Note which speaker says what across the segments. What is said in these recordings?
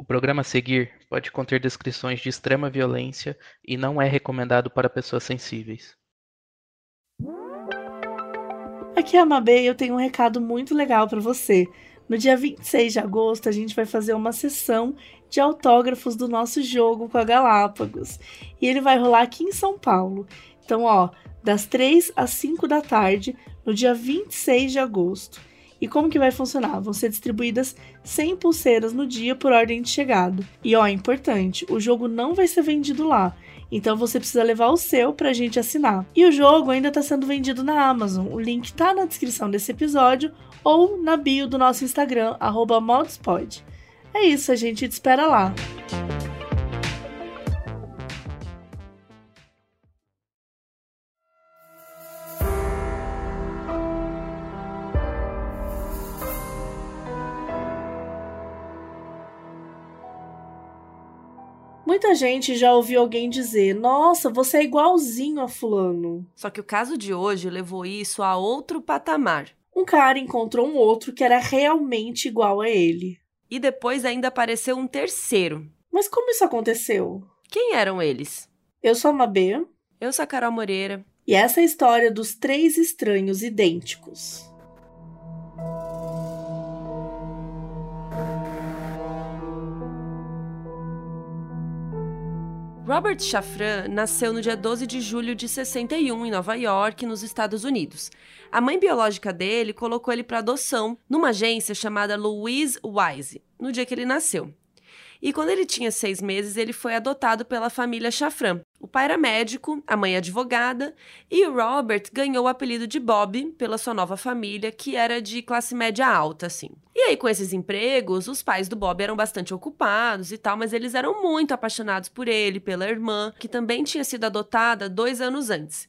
Speaker 1: O programa a seguir pode conter descrições de extrema violência e não é recomendado para pessoas sensíveis.
Speaker 2: Aqui é a Mabê e eu tenho um recado muito legal para você. No dia 26 de agosto, a gente vai fazer uma sessão de autógrafos do nosso jogo com a Galápagos. E ele vai rolar aqui em São Paulo. Então, ó, das 3 às 5 da tarde, no dia 26 de agosto. E como que vai funcionar? Vão ser distribuídas 100 pulseiras no dia por ordem de chegada. E ó, importante, o jogo não vai ser vendido lá. Então você precisa levar o seu pra gente assinar. E o jogo ainda está sendo vendido na Amazon. O link tá na descrição desse episódio ou na bio do nosso Instagram, modspod. É isso, a gente te espera lá. Muita gente já ouviu alguém dizer: Nossa, você é igualzinho a Fulano.
Speaker 3: Só que o caso de hoje levou isso a outro patamar.
Speaker 2: Um cara encontrou um outro que era realmente igual a ele.
Speaker 3: E depois ainda apareceu um terceiro.
Speaker 2: Mas como isso aconteceu?
Speaker 3: Quem eram eles?
Speaker 2: Eu sou a Mabê.
Speaker 3: Eu sou a Carol Moreira.
Speaker 2: E essa é a história dos três estranhos idênticos.
Speaker 3: Robert Shafran nasceu no dia 12 de julho de 61 em Nova York, nos Estados Unidos. A mãe biológica dele colocou ele para adoção numa agência chamada Louise Wise, no dia que ele nasceu. E quando ele tinha seis meses, ele foi adotado pela família Chafran. O pai era médico, a mãe advogada, e Robert ganhou o apelido de Bob pela sua nova família, que era de classe média alta, assim. E aí, com esses empregos, os pais do Bob eram bastante ocupados e tal, mas eles eram muito apaixonados por ele, pela irmã, que também tinha sido adotada dois anos antes.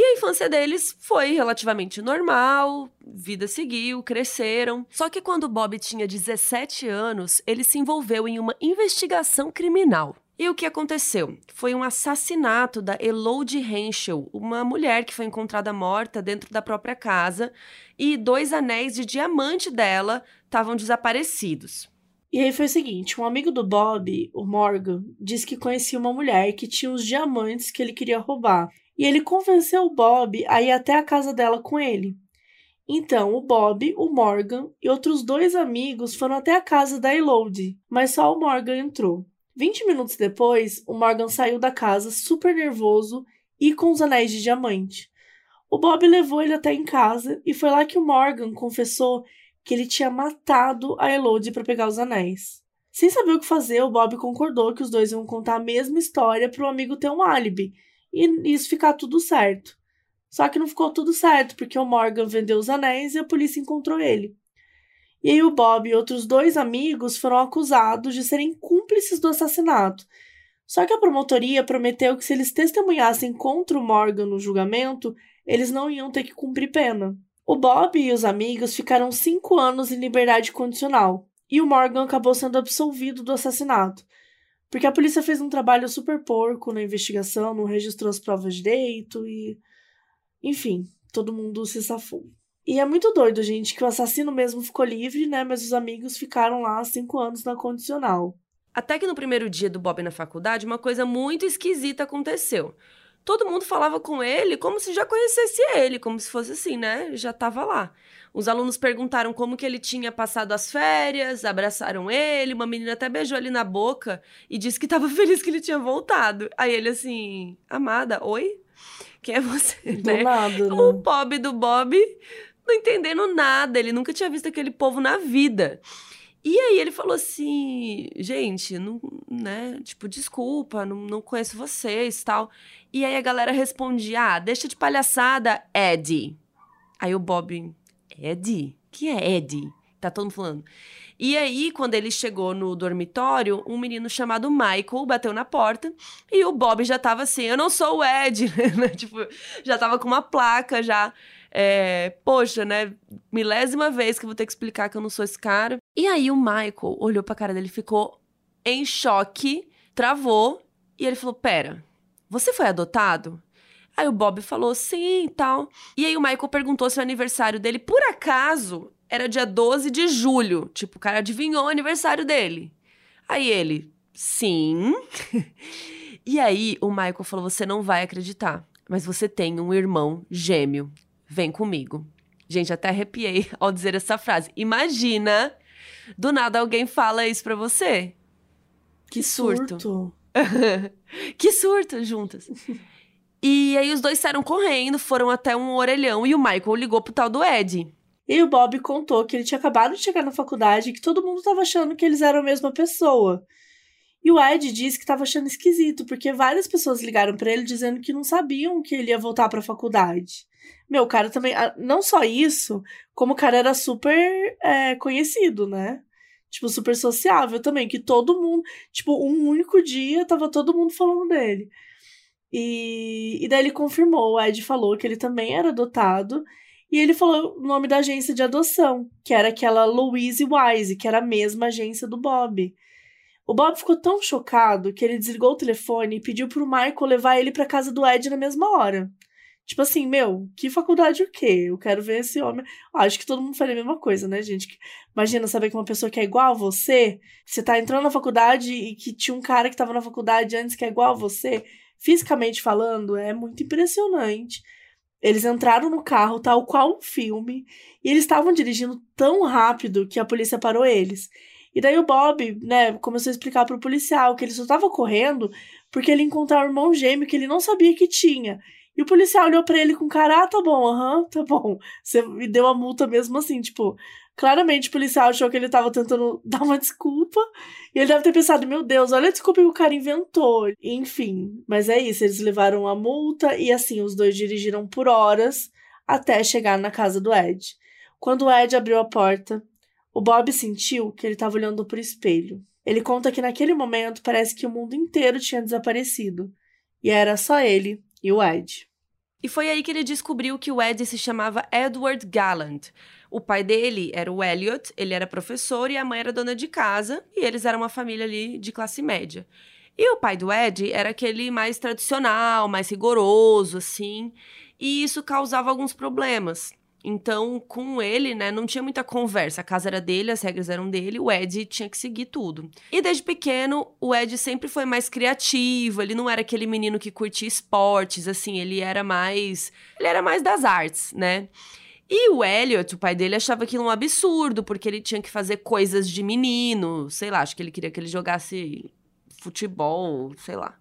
Speaker 3: E a infância deles foi relativamente normal, vida seguiu, cresceram. Só que quando Bob tinha 17 anos, ele se envolveu em uma investigação criminal. E o que aconteceu? Foi um assassinato da Elodie Henschel, uma mulher que foi encontrada morta dentro da própria casa, e dois anéis de diamante dela estavam desaparecidos.
Speaker 2: E aí foi o seguinte: um amigo do Bob, o Morgan, disse que conhecia uma mulher que tinha os diamantes que ele queria roubar e ele convenceu o Bob a ir até a casa dela com ele. Então, o Bob, o Morgan e outros dois amigos foram até a casa da Elodie, mas só o Morgan entrou. Vinte minutos depois, o Morgan saiu da casa super nervoso e com os anéis de diamante. O Bob levou ele até em casa e foi lá que o Morgan confessou que ele tinha matado a Elodie para pegar os anéis. Sem saber o que fazer, o Bob concordou que os dois iam contar a mesma história para o amigo ter um álibi e isso ficar tudo certo. Só que não ficou tudo certo, porque o Morgan vendeu os anéis e a polícia encontrou ele. E aí o Bob e outros dois amigos foram acusados de serem cúmplices do assassinato. Só que a promotoria prometeu que se eles testemunhassem contra o Morgan no julgamento, eles não iam ter que cumprir pena. O Bob e os amigos ficaram cinco anos em liberdade condicional, e o Morgan acabou sendo absolvido do assassinato. Porque a polícia fez um trabalho super porco na investigação, não registrou as provas direito e. Enfim, todo mundo se safou. E é muito doido, gente, que o assassino mesmo ficou livre, né? Mas os amigos ficaram lá cinco anos na condicional.
Speaker 3: Até que no primeiro dia do Bob na faculdade, uma coisa muito esquisita aconteceu. Todo mundo falava com ele como se já conhecesse ele, como se fosse assim, né? Já tava lá. Os alunos perguntaram como que ele tinha passado as férias, abraçaram ele, uma menina até beijou ele na boca e disse que estava feliz que ele tinha voltado. Aí ele assim, amada, oi? Quem é você?
Speaker 2: Do né? né?
Speaker 3: O Bob do Bob não entendendo nada, ele nunca tinha visto aquele povo na vida. E aí ele falou assim, gente, não, né, tipo, desculpa, não, não conheço vocês, tal. E aí a galera respondia, ah, deixa de palhaçada, Eddie. Aí o Bob, Ed? Quem é Ed? Tá todo mundo falando. E aí, quando ele chegou no dormitório, um menino chamado Michael bateu na porta e o Bob já tava assim: Eu não sou o Ed, né? tipo, já tava com uma placa já. É, poxa, né? Milésima vez que eu vou ter que explicar que eu não sou esse cara. E aí o Michael olhou pra cara dele, ficou em choque, travou e ele falou: Pera, você foi adotado? Aí o Bob falou sim e tal. E aí o Michael perguntou se o aniversário dele, por acaso, era dia 12 de julho. Tipo, o cara adivinhou o aniversário dele. Aí ele, sim. e aí o Michael falou: Você não vai acreditar, mas você tem um irmão gêmeo. Vem comigo. Gente, até arrepiei ao dizer essa frase. Imagina, do nada alguém fala isso pra você. Que, que surto. surto. que surto juntas. E aí os dois saíram correndo, foram até um orelhão e o Michael ligou pro tal do Ed.
Speaker 2: E o Bob contou que ele tinha acabado de chegar na faculdade e que todo mundo estava achando que eles eram a mesma pessoa. E o Ed disse que estava achando esquisito, porque várias pessoas ligaram para ele dizendo que não sabiam que ele ia voltar para a faculdade. Meu, o cara também. Não só isso, como o cara era super é, conhecido, né? Tipo, super sociável também, que todo mundo. Tipo, um único dia tava todo mundo falando dele. E, e daí ele confirmou, o Ed falou que ele também era adotado e ele falou o nome da agência de adoção, que era aquela Louise Wise, que era a mesma agência do Bob. O Bob ficou tão chocado que ele desligou o telefone e pediu pro Michael levar ele pra casa do Ed na mesma hora. Tipo assim, meu, que faculdade o quê? Eu quero ver esse homem. Ah, acho que todo mundo faria a mesma coisa, né, gente? Imagina saber que uma pessoa que é igual a você, você tá entrando na faculdade e que tinha um cara que tava na faculdade antes que é igual a você, fisicamente falando, é muito impressionante. Eles entraram no carro, tal qual um filme, e eles estavam dirigindo tão rápido que a polícia parou eles. E daí o Bob, né, começou a explicar pro policial que ele só tava correndo porque ele encontrou um irmão gêmeo que ele não sabia que tinha. E o policial olhou para ele com cara, ah, tá bom, aham, uhum, tá bom. Você me deu a multa mesmo assim, tipo, claramente o policial achou que ele tava tentando dar uma desculpa. E ele deve ter pensado, meu Deus, olha a desculpa que o cara inventou. Enfim, mas é isso, eles levaram a multa e assim, os dois dirigiram por horas até chegar na casa do Ed. Quando o Ed abriu a porta, o Bob sentiu que ele estava olhando pro espelho. Ele conta que naquele momento parece que o mundo inteiro tinha desaparecido. E era só ele e o Ed.
Speaker 3: E foi aí que ele descobriu que o Ed se chamava Edward Gallant. O pai dele era o Elliot, ele era professor e a mãe era dona de casa, e eles eram uma família ali de classe média. E o pai do Ed era aquele mais tradicional, mais rigoroso, assim, e isso causava alguns problemas. Então, com ele, né, não tinha muita conversa. A casa era dele, as regras eram dele, o Ed tinha que seguir tudo. E desde pequeno, o Ed sempre foi mais criativo, ele não era aquele menino que curtia esportes, assim, ele era mais. Ele era mais das artes, né? E o Elliot, o pai dele, achava aquilo um absurdo, porque ele tinha que fazer coisas de menino, sei lá, acho que ele queria que ele jogasse futebol, sei lá.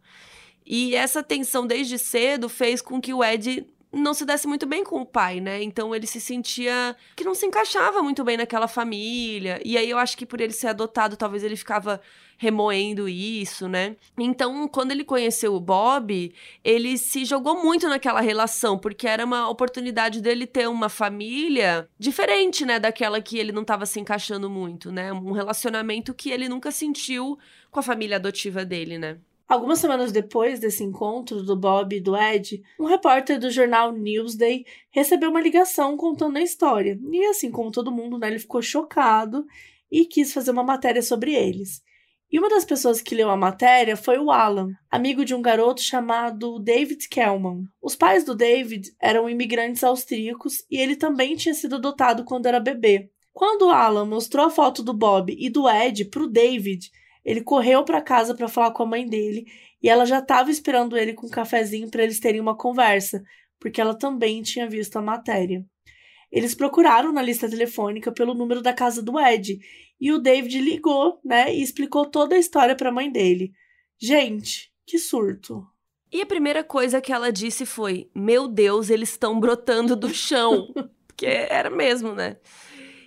Speaker 3: E essa tensão desde cedo fez com que o Ed não se desse muito bem com o pai, né? Então ele se sentia que não se encaixava muito bem naquela família. E aí eu acho que por ele ser adotado, talvez ele ficava remoendo isso, né? Então, quando ele conheceu o Bob, ele se jogou muito naquela relação, porque era uma oportunidade dele ter uma família diferente, né, daquela que ele não estava se encaixando muito, né? Um relacionamento que ele nunca sentiu com a família adotiva dele, né?
Speaker 2: Algumas semanas depois desse encontro do Bob e do Ed, um repórter do jornal Newsday recebeu uma ligação contando a história. E assim como todo mundo, né, ele ficou chocado e quis fazer uma matéria sobre eles. E uma das pessoas que leu a matéria foi o Alan, amigo de um garoto chamado David Kellman. Os pais do David eram imigrantes austríacos e ele também tinha sido adotado quando era bebê. Quando o Alan mostrou a foto do Bob e do Ed para o David, ele correu para casa para falar com a mãe dele e ela já estava esperando ele com um cafezinho para eles terem uma conversa, porque ela também tinha visto a matéria. Eles procuraram na lista telefônica pelo número da casa do Ed e o David ligou, né, e explicou toda a história para a mãe dele. Gente, que surto.
Speaker 3: E a primeira coisa que ela disse foi: Meu Deus, eles estão brotando do chão. Porque era mesmo, né?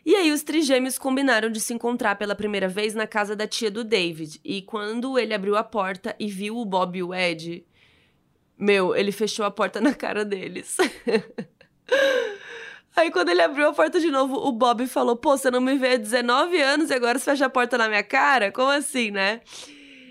Speaker 3: E aí os trigêmeos combinaram de se encontrar pela primeira vez na casa da tia do David. E quando ele abriu a porta e viu o Bob e o Ed, meu, ele fechou a porta na cara deles. Aí quando ele abriu a porta de novo, o Bob falou: "Pô, você não me vê há 19 anos e agora você fecha a porta na minha cara? Como assim, né?"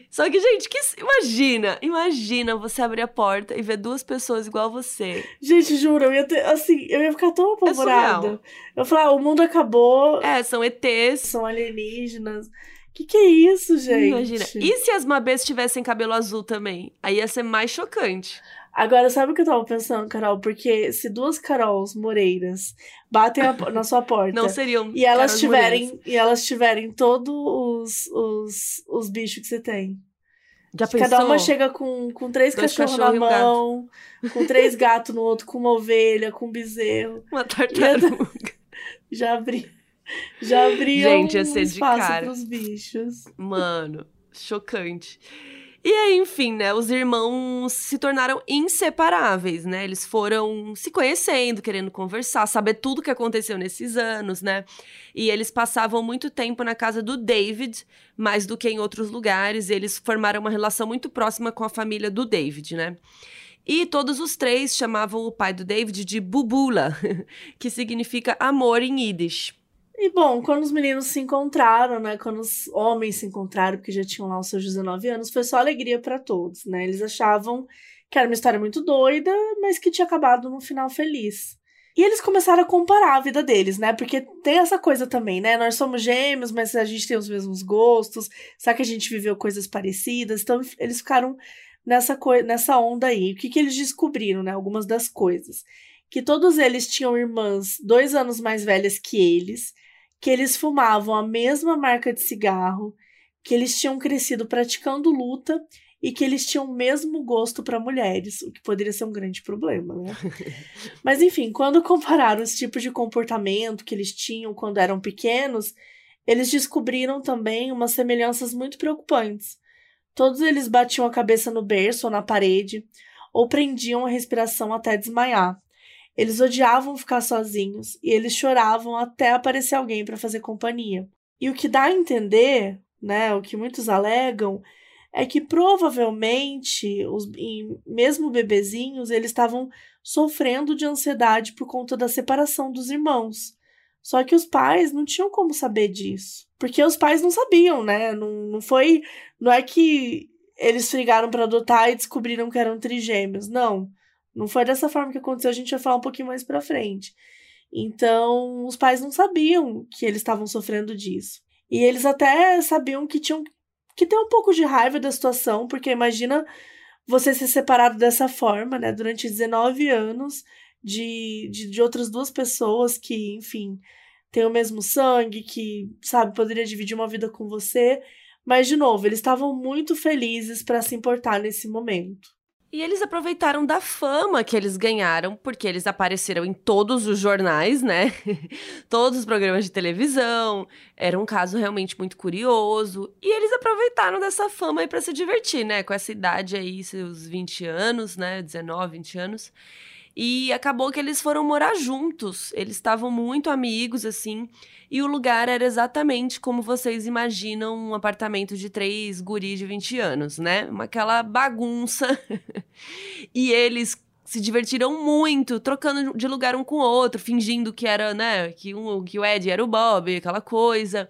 Speaker 3: Só que, gente, que imagina, imagina você abrir a porta e ver duas pessoas igual a você.
Speaker 2: Gente, juro, eu ia ter, assim, eu ia ficar tão é apavorada. É eu ia falar, ah, o mundo acabou.
Speaker 3: É, são ETs.
Speaker 2: São alienígenas. Que que é isso, gente?
Speaker 3: Imagina. E se as Mabês tivessem cabelo azul também? Aí ia ser mais chocante.
Speaker 2: Agora, sabe o que eu tava pensando, Carol? Porque se duas Carols Moreiras batem a, na sua porta.
Speaker 3: Não seriam.
Speaker 2: E elas tiverem. E elas tiverem todos os, os, os bichos que você tem.
Speaker 3: Já
Speaker 2: Cada
Speaker 3: pensou?
Speaker 2: uma chega com, com três cachorros na
Speaker 3: cachorro um gato.
Speaker 2: mão, com três gatos no outro, com uma ovelha, com um bezerro.
Speaker 3: Uma tartaruga.
Speaker 2: Já abri. Já abria
Speaker 3: Gente, ia
Speaker 2: um
Speaker 3: ser de
Speaker 2: espaço
Speaker 3: cara.
Speaker 2: pros bichos.
Speaker 3: Mano, chocante. E aí, enfim, né? Os irmãos se tornaram inseparáveis, né? Eles foram se conhecendo, querendo conversar, saber tudo que aconteceu nesses anos, né? E eles passavam muito tempo na casa do David, mais do que em outros lugares. Eles formaram uma relação muito próxima com a família do David, né? E todos os três chamavam o pai do David de Bubula, que significa amor em Yiddish.
Speaker 2: E bom, quando os meninos se encontraram, né? Quando os homens se encontraram, porque já tinham lá os seus 19 anos, foi só alegria pra todos, né? Eles achavam que era uma história muito doida, mas que tinha acabado num final feliz. E eles começaram a comparar a vida deles, né? Porque tem essa coisa também, né? Nós somos gêmeos, mas a gente tem os mesmos gostos. Será que a gente viveu coisas parecidas? Então eles ficaram nessa, nessa onda aí. O que, que eles descobriram, né? Algumas das coisas. Que todos eles tinham irmãs dois anos mais velhas que eles que eles fumavam a mesma marca de cigarro, que eles tinham crescido praticando luta e que eles tinham o mesmo gosto para mulheres, o que poderia ser um grande problema, né? Mas enfim, quando compararam os tipos de comportamento que eles tinham quando eram pequenos, eles descobriram também umas semelhanças muito preocupantes. Todos eles batiam a cabeça no berço ou na parede, ou prendiam a respiração até desmaiar. Eles odiavam ficar sozinhos e eles choravam até aparecer alguém para fazer companhia. E o que dá a entender, né, o que muitos alegam, é que provavelmente, os, mesmo bebezinhos, eles estavam sofrendo de ansiedade por conta da separação dos irmãos. Só que os pais não tinham como saber disso. Porque os pais não sabiam, né? Não, não foi. Não é que eles frigaram para adotar e descobriram que eram trigêmeos. Não. Não foi dessa forma que aconteceu, a gente vai falar um pouquinho mais pra frente. Então, os pais não sabiam que eles estavam sofrendo disso. E eles até sabiam que tinham que ter um pouco de raiva da situação, porque imagina você ser separado dessa forma, né, durante 19 anos de, de, de outras duas pessoas que, enfim, têm o mesmo sangue, que, sabe, poderia dividir uma vida com você. Mas, de novo, eles estavam muito felizes para se importar nesse momento.
Speaker 3: E eles aproveitaram da fama que eles ganharam, porque eles apareceram em todos os jornais, né? todos os programas de televisão. Era um caso realmente muito curioso. E eles aproveitaram dessa fama aí pra se divertir, né? Com essa idade aí, seus 20 anos, né? 19, 20 anos. E acabou que eles foram morar juntos. Eles estavam muito amigos, assim. E o lugar era exatamente como vocês imaginam um apartamento de três guris de 20 anos, né? Aquela bagunça. e eles se divertiram muito, trocando de lugar um com o outro, fingindo que era, né? Que, um, que o Ed era o Bob, aquela coisa.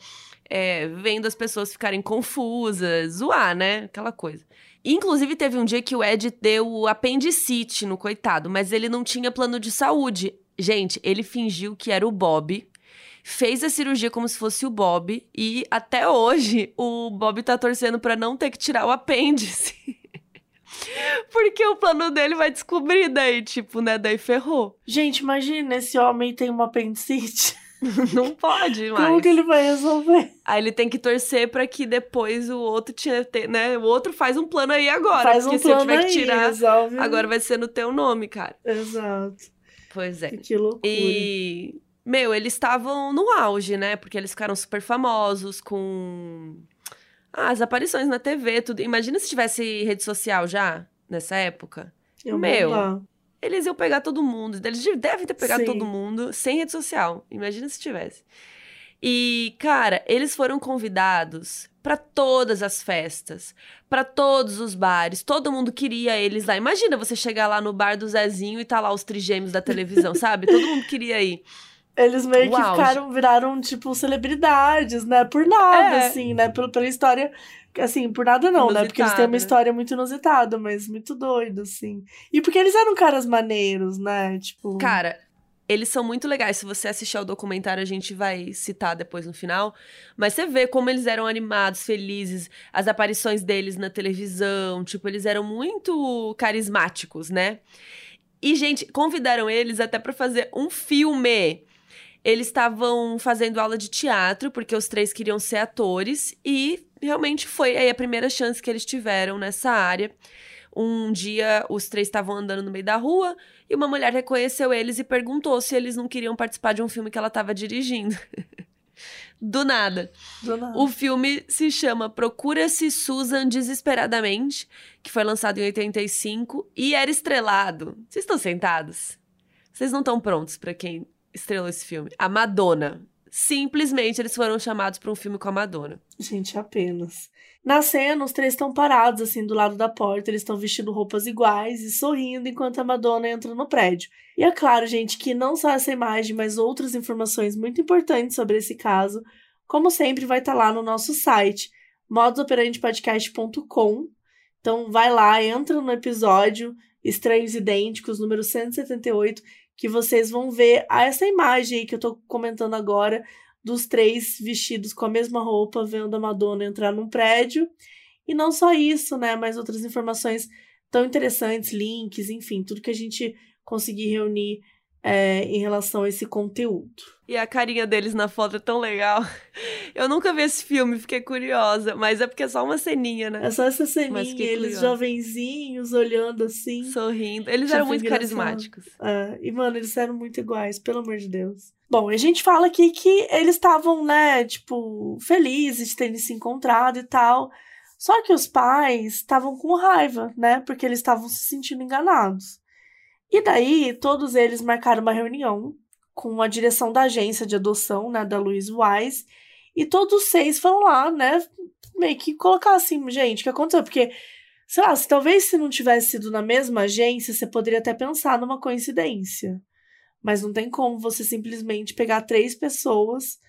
Speaker 3: É, vendo as pessoas ficarem confusas, zoar, né? Aquela coisa. Inclusive, teve um dia que o Ed deu apendicite no coitado, mas ele não tinha plano de saúde. Gente, ele fingiu que era o Bob, fez a cirurgia como se fosse o Bob, e até hoje o Bob tá torcendo pra não ter que tirar o apêndice. Porque o plano dele vai descobrir daí, tipo, né? Daí ferrou.
Speaker 2: Gente, imagina, esse homem tem uma apendicite.
Speaker 3: Não pode mais.
Speaker 2: Como que ele vai resolver?
Speaker 3: Aí ele tem que torcer pra que depois o outro tinha, te- né? O outro faz um plano aí agora.
Speaker 2: Faz
Speaker 3: porque
Speaker 2: um
Speaker 3: se eu
Speaker 2: plano
Speaker 3: tiver
Speaker 2: aí,
Speaker 3: que tirar,
Speaker 2: resolve.
Speaker 3: agora vai ser no teu nome, cara.
Speaker 2: Exato.
Speaker 3: Pois é.
Speaker 2: Que loucura.
Speaker 3: E, meu, eles estavam no auge, né? Porque eles ficaram super famosos com ah, as aparições na TV, tudo. Imagina se tivesse rede social já, nessa época.
Speaker 2: Eu
Speaker 3: meu. Eles iam pegar todo mundo. Eles devem ter pegado
Speaker 2: Sim.
Speaker 3: todo mundo sem rede social. Imagina se tivesse. E, cara, eles foram convidados pra todas as festas, pra todos os bares. Todo mundo queria eles lá. Imagina você chegar lá no bar do Zezinho e tá lá os trigêmeos da televisão, sabe? Todo mundo queria ir.
Speaker 2: Eles meio
Speaker 3: O
Speaker 2: que ficaram, viraram, tipo, celebridades, né? Por nada,
Speaker 3: É.
Speaker 2: assim, né? Pela, pela história. Assim, por nada não, né? Porque eles têm uma
Speaker 3: né?
Speaker 2: história muito inusitada, mas muito doido, assim. E porque eles eram caras maneiros, né? Tipo.
Speaker 3: Cara, eles são muito legais. Se você assistir ao documentário, a gente vai citar depois no final. Mas você vê como eles eram animados, felizes, as aparições deles na televisão. Tipo, eles eram muito carismáticos, né? E, gente, convidaram eles até pra fazer um filme. Eles estavam fazendo aula de teatro, porque os três queriam ser atores, e realmente foi aí a primeira chance que eles tiveram nessa área. Um dia os três estavam andando no meio da rua e uma mulher reconheceu eles e perguntou se eles não queriam participar de um filme que ela estava dirigindo. Do nada.
Speaker 2: Do nada.
Speaker 3: O filme se chama Procura-se Susan Desesperadamente, que foi lançado em 85 e era estrelado. Vocês estão sentados? Vocês não estão prontos para quem estrelou esse filme? A Madonna. Simplesmente eles foram chamados para um filme com a Madonna.
Speaker 2: Gente, apenas. Na cena, os três estão parados, assim, do lado da porta. Eles estão vestindo roupas iguais e sorrindo enquanto a Madonna entra no prédio. E é claro, gente, que não só essa imagem, mas outras informações muito importantes sobre esse caso, como sempre, vai estar lá no nosso site, modosoperandepodcast.com. Então, vai lá, entra no episódio Estranhos Idênticos, número 178, que vocês vão ver essa imagem que eu tô comentando agora dos três vestidos com a mesma roupa, vendo a Madonna entrar num prédio. E não só isso, né? Mas outras informações tão interessantes, links, enfim, tudo que a gente conseguir reunir é, em relação a esse conteúdo.
Speaker 3: E a carinha deles na foto é tão legal. Eu nunca vi esse filme, fiquei curiosa, mas é porque é só uma ceninha, né?
Speaker 2: É só essa ceninha, eles curiosa. jovenzinhos olhando assim.
Speaker 3: Sorrindo. Eles eram muito carismáticos.
Speaker 2: É, e, mano, eles eram muito iguais, pelo amor de Deus. Bom, a gente fala aqui que eles estavam, né, tipo, felizes de terem se encontrado e tal. Só que os pais estavam com raiva, né? Porque eles estavam se sentindo enganados. E daí, todos eles marcaram uma reunião com a direção da agência de adoção, né, da Louise Wise, e todos os seis foram lá, né, meio que colocar assim, gente, o que aconteceu? Porque, sei lá, se talvez se não tivesse sido na mesma agência, você poderia até pensar numa coincidência. Mas não tem como você simplesmente pegar três pessoas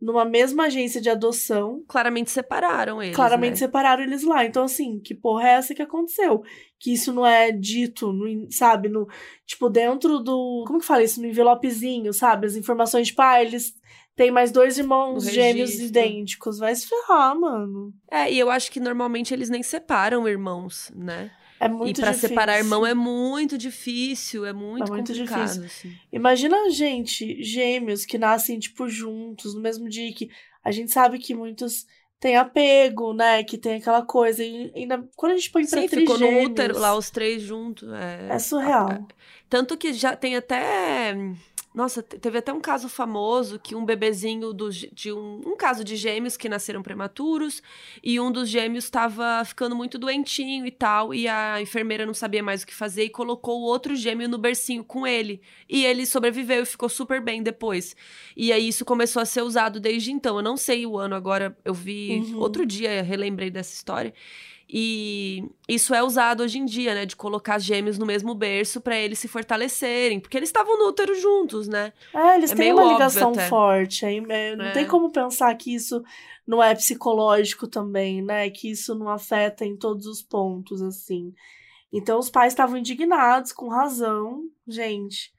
Speaker 2: numa mesma agência de adoção.
Speaker 3: Claramente separaram eles.
Speaker 2: Claramente
Speaker 3: né?
Speaker 2: separaram eles lá. Então, assim, que porra é essa que aconteceu? Que isso não é dito, no, sabe? No, tipo, dentro do. Como que fala isso? No envelopezinho, sabe? As informações, tipo, ah, eles têm mais dois irmãos gêmeos idênticos. Vai se ferrar, mano.
Speaker 3: É, e eu acho que normalmente eles nem separam irmãos, né?
Speaker 2: É muito
Speaker 3: e pra
Speaker 2: difícil.
Speaker 3: separar irmão é muito difícil, é muito, é muito complicado. Difícil. Assim.
Speaker 2: Imagina, gente, gêmeos que nascem, tipo, juntos, no mesmo dia que a gente sabe que muitos têm apego, né? Que tem aquela coisa. E ainda quando a gente põe pra Sim, ficou no útero
Speaker 3: lá os três juntos.
Speaker 2: É, é surreal.
Speaker 3: Tanto que já tem até nossa, teve até um caso famoso que um bebezinho do, de um, um caso de gêmeos que nasceram prematuros e um dos gêmeos estava ficando muito doentinho e tal, e a enfermeira não sabia mais o que fazer e colocou o outro gêmeo no bercinho com ele. E ele sobreviveu e ficou super bem depois. E aí isso começou a ser usado desde então. Eu não sei o ano agora, eu vi uhum. outro dia, relembrei dessa história. E isso é usado hoje em dia, né? De colocar gêmeos no mesmo berço para eles se fortalecerem. Porque eles estavam no útero juntos, né?
Speaker 2: É, eles é têm uma ligação forte. Aí, é, não é. tem como pensar que isso não é psicológico também, né? Que isso não afeta em todos os pontos, assim. Então, os pais estavam indignados, com razão. Gente,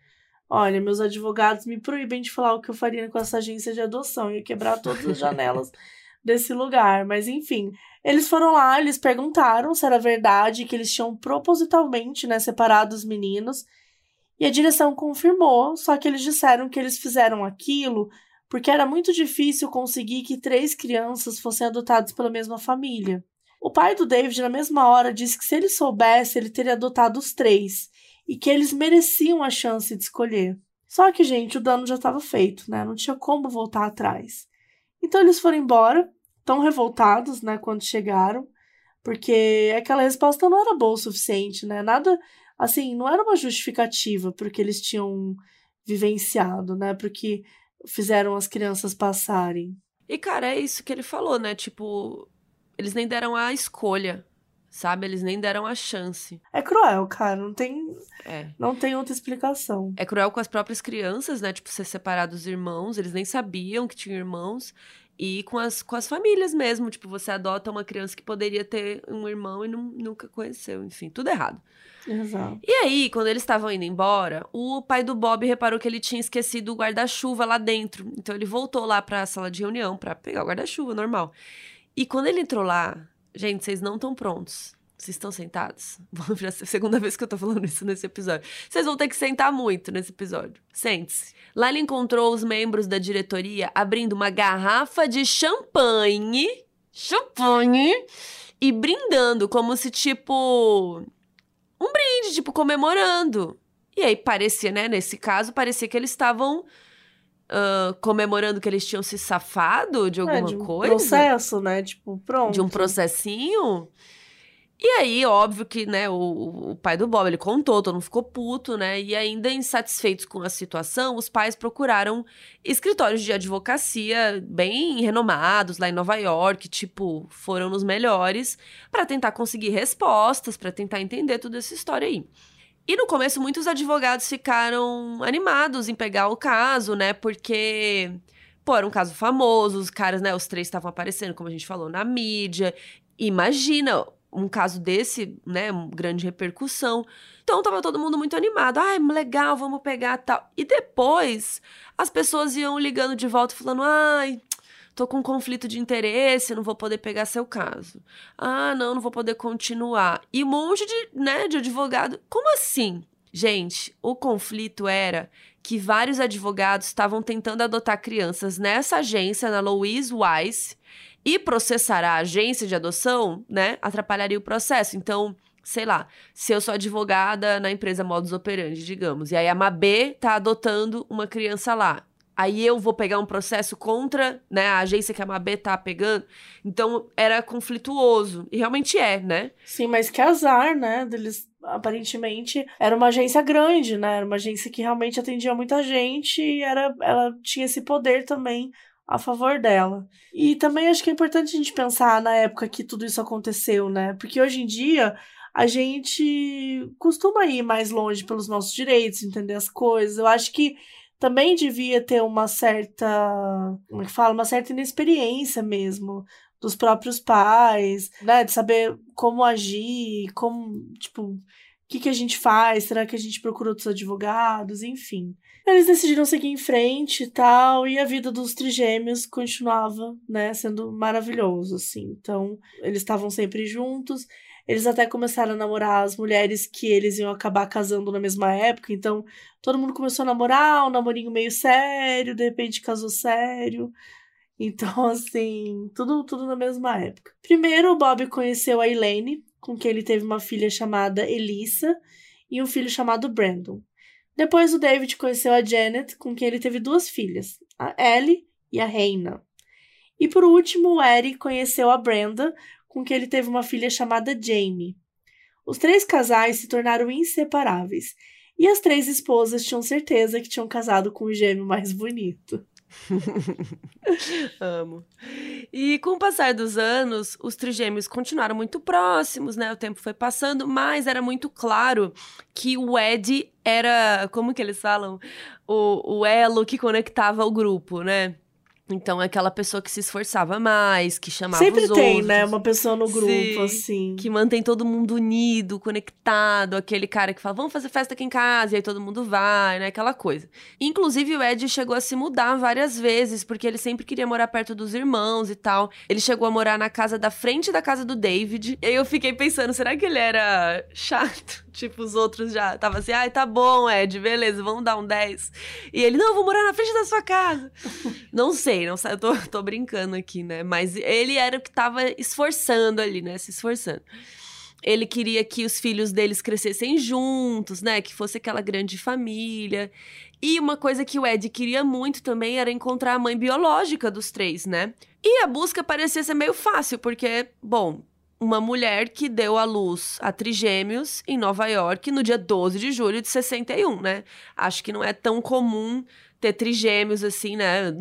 Speaker 2: olha, meus advogados me proíbem de falar o que eu faria com essa agência de adoção. Eu ia quebrar todas as janelas desse lugar. Mas, enfim, eles foram lá, eles perguntaram se era verdade que eles tinham propositalmente, né, separado os meninos. E a direção confirmou, só que eles disseram que eles fizeram aquilo porque era muito difícil conseguir que três crianças fossem adotadas pela mesma família. O pai do David, na mesma hora, disse que se ele soubesse, ele teria adotado os três e que eles mereciam a chance de escolher. Só que, gente, o dano já estava feito, né? Não tinha como voltar atrás. Então eles foram embora tão revoltados, né, quando chegaram, porque aquela resposta não era boa o suficiente, né? Nada, assim, não era uma justificativa porque eles tinham vivenciado, né? Porque fizeram as crianças passarem.
Speaker 3: E cara, é isso que ele falou, né? Tipo, eles nem deram a escolha, sabe? Eles nem deram a chance.
Speaker 2: É cruel, cara, não tem é. não tem outra explicação.
Speaker 3: É cruel com as próprias crianças, né? Tipo, ser separado dos irmãos, eles nem sabiam que tinham irmãos. E com as, com as famílias mesmo. Tipo, você adota uma criança que poderia ter um irmão e não, nunca conheceu. Enfim, tudo errado.
Speaker 2: Exato.
Speaker 3: E aí, quando eles estavam indo embora, o pai do Bob reparou que ele tinha esquecido o guarda-chuva lá dentro. Então ele voltou lá para a sala de reunião para pegar o guarda-chuva, normal. E quando ele entrou lá, gente, vocês não estão prontos. Vocês estão sentados? Vamos ver a segunda vez que eu tô falando isso nesse episódio. Vocês vão ter que sentar muito nesse episódio. Sente-se. Lá ele encontrou os membros da diretoria abrindo uma garrafa de champanhe. champanhe e brindando, como se tipo. Um brinde, tipo, comemorando. E aí parecia, né? Nesse caso, parecia que eles estavam uh, comemorando que eles tinham se safado de alguma
Speaker 2: é, de um
Speaker 3: coisa.
Speaker 2: processo, né? Tipo, pronto.
Speaker 3: De um processinho. E aí, óbvio que, né, o, o pai do Bob, ele contou, todo mundo ficou puto, né? E ainda insatisfeitos com a situação, os pais procuraram escritórios de advocacia bem renomados lá em Nova York, tipo, foram nos melhores, para tentar conseguir respostas, para tentar entender toda essa história aí. E no começo, muitos advogados ficaram animados em pegar o caso, né? Porque, pô, era um caso famoso, os caras, né? Os três estavam aparecendo, como a gente falou, na mídia. Imagina um caso desse, né? Grande repercussão. Então tava todo mundo muito animado. Ai, legal, vamos pegar tal. E depois as pessoas iam ligando de volta falando: ai tô com um conflito de interesse, não vou poder pegar seu caso. Ah, não, não vou poder continuar. E um monte de, né, de advogado. Como assim? Gente, o conflito era que vários advogados estavam tentando adotar crianças nessa agência, na Louise Wise, e processar a agência de adoção, né, atrapalharia o processo. Então, sei lá, se eu sou advogada na empresa Modus Operandi, digamos, e aí a Mabê tá adotando uma criança lá aí eu vou pegar um processo contra né, a agência que a Mabê tá pegando. Então era conflituoso. E realmente é, né?
Speaker 2: Sim, mas que azar, né? Deles aparentemente era uma agência grande, né? Era uma agência que realmente atendia muita gente e era, ela tinha esse poder também a favor dela. E também acho que é importante a gente pensar na época que tudo isso aconteceu, né? Porque hoje em dia a gente costuma ir mais longe pelos nossos direitos, entender as coisas. Eu acho que também devia ter uma certa, como é que fala, uma certa inexperiência mesmo dos próprios pais, né, de saber como agir, como, tipo, o que que a gente faz, será que a gente procura outros advogados, enfim. Eles decidiram seguir em frente e tal, e a vida dos trigêmeos continuava, né, sendo maravilhoso, assim. Então, eles estavam sempre juntos, eles até começaram a namorar as mulheres que eles iam acabar casando na mesma época, então todo mundo começou a namorar, um namorinho meio sério, de repente casou sério. Então, assim, tudo, tudo na mesma época. Primeiro, o Bob conheceu a Elaine, com quem ele teve uma filha chamada Elissa e um filho chamado Brandon. Depois, o David conheceu a Janet, com quem ele teve duas filhas, a Ellie e a Reina. E por último, o Eric conheceu a Brenda, com quem ele teve uma filha chamada Jamie. Os três casais se tornaram inseparáveis, e as três esposas tinham certeza que tinham casado com o gêmeo mais bonito.
Speaker 3: Amo. E com o passar dos anos, os trigêmeos continuaram muito próximos, né? O tempo foi passando, mas era muito claro que o Ed era, como que eles falam? O, o elo que conectava o grupo, né? Então, é aquela pessoa que se esforçava mais, que chamava
Speaker 2: Sempre
Speaker 3: os
Speaker 2: tem,
Speaker 3: outros.
Speaker 2: né? Uma pessoa no grupo,
Speaker 3: Sim,
Speaker 2: assim.
Speaker 3: Que mantém todo mundo unido, conectado. Aquele cara que fala, vamos fazer festa aqui em casa, e aí todo mundo vai, né? Aquela coisa. Inclusive, o Ed chegou a se mudar várias vezes, porque ele sempre queria morar perto dos irmãos e tal. Ele chegou a morar na casa da frente da casa do David. E aí eu fiquei pensando, será que ele era chato? Tipo, os outros já tava assim, ai, tá bom, Ed, beleza, vamos dar um 10. E ele, não, eu vou morar na frente da sua casa. não sei, não sei, eu tô, tô brincando aqui, né? Mas ele era o que tava esforçando ali, né? Se esforçando. Ele queria que os filhos deles crescessem juntos, né? Que fosse aquela grande família. E uma coisa que o Ed queria muito também era encontrar a mãe biológica dos três, né? E a busca parecia ser meio fácil, porque, bom, uma mulher que deu à luz a trigêmeos em Nova York no dia 12 de julho de 61, né? Acho que não é tão comum ter trigêmeos assim, né?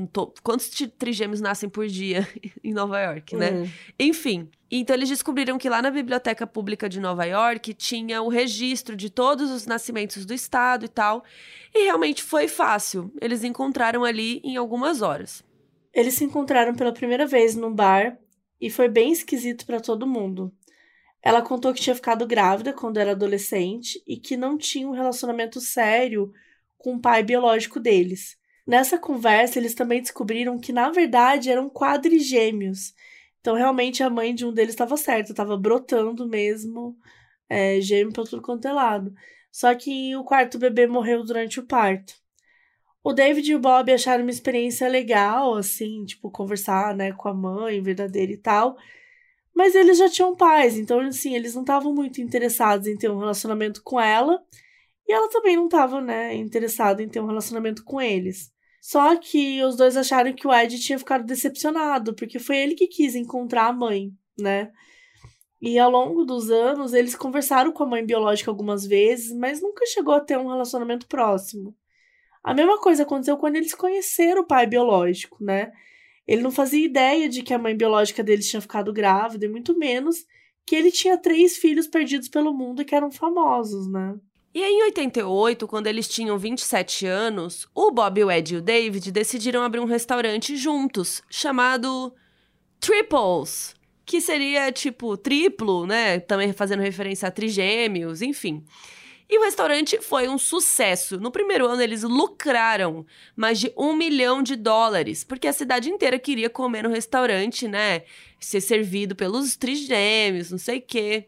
Speaker 3: Quantos trigêmeos nascem por dia em Nova York, né? Uhum. Enfim. Então eles descobriram que lá na Biblioteca Pública de Nova York tinha o registro de todos os nascimentos do estado e tal. E realmente foi fácil. Eles encontraram ali em algumas horas.
Speaker 2: Eles se encontraram pela primeira vez num bar e foi bem esquisito para todo mundo. Ela contou que tinha ficado grávida quando era adolescente e que não tinha um relacionamento sério com o pai biológico deles. Nessa conversa, eles também descobriram que na verdade eram quadrigêmeos. Então, realmente, a mãe de um deles estava certa, estava brotando mesmo é, gêmeo para tudo quanto é lado. Só que o quarto bebê morreu durante o parto. O David e o Bob acharam uma experiência legal, assim, tipo, conversar, né, com a mãe verdadeira e tal. Mas eles já tinham pais, então, assim, eles não estavam muito interessados em ter um relacionamento com ela. E ela também não estava, né, interessada em ter um relacionamento com eles. Só que os dois acharam que o Ed tinha ficado decepcionado, porque foi ele que quis encontrar a mãe, né? E ao longo dos anos, eles conversaram com a mãe biológica algumas vezes, mas nunca chegou a ter um relacionamento próximo. A mesma coisa aconteceu quando eles conheceram o pai biológico, né? Ele não fazia ideia de que a mãe biológica deles tinha ficado grávida, e muito menos que ele tinha três filhos perdidos pelo mundo que eram famosos, né?
Speaker 3: E em 88, quando eles tinham 27 anos, o Bob, o Ed e o David decidiram abrir um restaurante juntos, chamado Triples, que seria tipo triplo, né? Também fazendo referência a trigêmeos, enfim. E o restaurante foi um sucesso. No primeiro ano, eles lucraram mais de um milhão de dólares, porque a cidade inteira queria comer no restaurante, né? Ser servido pelos trigêmeos, não sei o quê.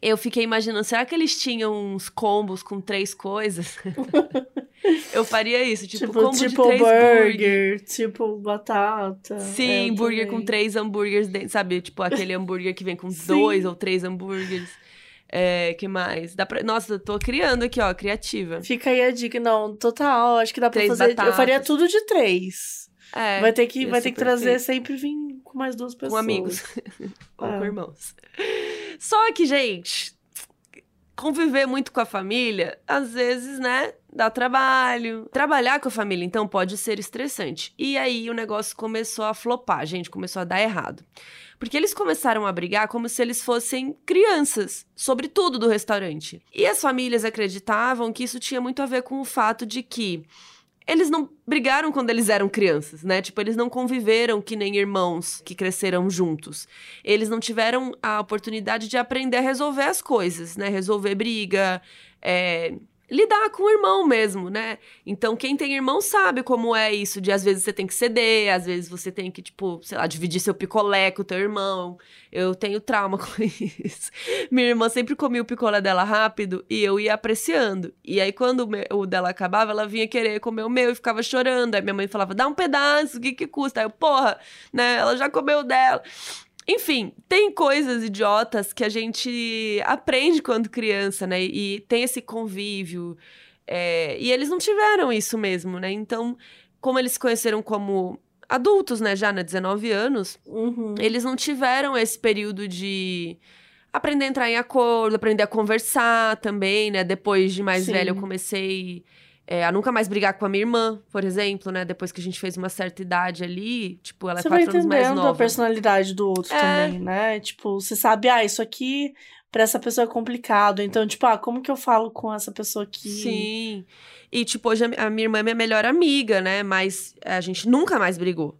Speaker 3: Eu fiquei imaginando, será que eles tinham uns combos com três coisas? eu faria isso, tipo,
Speaker 2: tipo
Speaker 3: combo
Speaker 2: tipo
Speaker 3: de três
Speaker 2: burger,
Speaker 3: burger.
Speaker 2: tipo batata.
Speaker 3: Sim,
Speaker 2: É,
Speaker 3: burger
Speaker 2: também.
Speaker 3: com três hambúrgueres dentro, sabe? Tipo aquele hambúrguer que vem com dois ou três hambúrgueres. É, que mais? Dá pra... Nossa, eu tô criando aqui, ó, criativa.
Speaker 2: Fica aí a dica, não, total, acho que dá pra
Speaker 3: Três
Speaker 2: fazer. Eu
Speaker 3: batatas.
Speaker 2: faria tudo de três.
Speaker 3: É,
Speaker 2: vai ter que, vai ter que trazer
Speaker 3: perfeito.
Speaker 2: sempre vir com mais duas pessoas.
Speaker 3: com amigos. ou
Speaker 2: Ah.
Speaker 3: com irmãos. Só que, gente, conviver muito com a família, às vezes, né, dá trabalho. Trabalhar com a família, então, pode ser estressante. E aí o negócio começou a flopar, gente, começou a dar errado. Porque eles começaram a brigar como se eles fossem crianças, sobre tudo do restaurante. E as famílias acreditavam que isso tinha muito a ver com o fato de que eles não brigaram quando eles eram crianças, né? Tipo, eles não conviveram que nem irmãos que cresceram juntos. Eles não tiveram a oportunidade de aprender a resolver as coisas, né? Resolver briga, é, lidar com o irmão mesmo, né? Então, quem tem irmão sabe como é isso, de às vezes você tem que ceder, às vezes você tem que, tipo, sei lá, dividir seu picolé com o teu irmão. Eu tenho trauma com isso. Minha irmã sempre comia o picolé dela rápido e eu ia apreciando. E aí, quando o, meu- o dela acabava, ela vinha querer comer o meu e ficava chorando. Aí minha mãe falava, dá um pedaço, o que que custa? Aí eu, porra, né? Ela já comeu dela. Enfim, tem coisas idiotas que a gente aprende quando criança, né? E tem esse convívio. é, e eles não tiveram isso mesmo, né? Então, como eles se conheceram como adultos, né? Já, né? 19 anos,
Speaker 2: Uhum.
Speaker 3: eles não tiveram esse período de aprender a entrar em acordo, aprender a conversar também, né? Depois de mais
Speaker 2: Sim.
Speaker 3: velha, eu comecei é, a nunca mais brigar com a minha irmã, por exemplo, né? Depois que a gente fez uma certa idade ali, tipo, ela é
Speaker 2: Você vai
Speaker 3: quatro anos mais
Speaker 2: entendendo a
Speaker 3: nova.
Speaker 2: personalidade do outro
Speaker 3: É.
Speaker 2: também, né? Tipo, você sabe, ah, isso aqui pra essa pessoa é complicado. Então, tipo, ah, como que eu falo com essa pessoa aqui?
Speaker 3: Sim. E, tipo, hoje a mi- a minha irmã é minha melhor amiga, né? Mas a gente nunca mais brigou.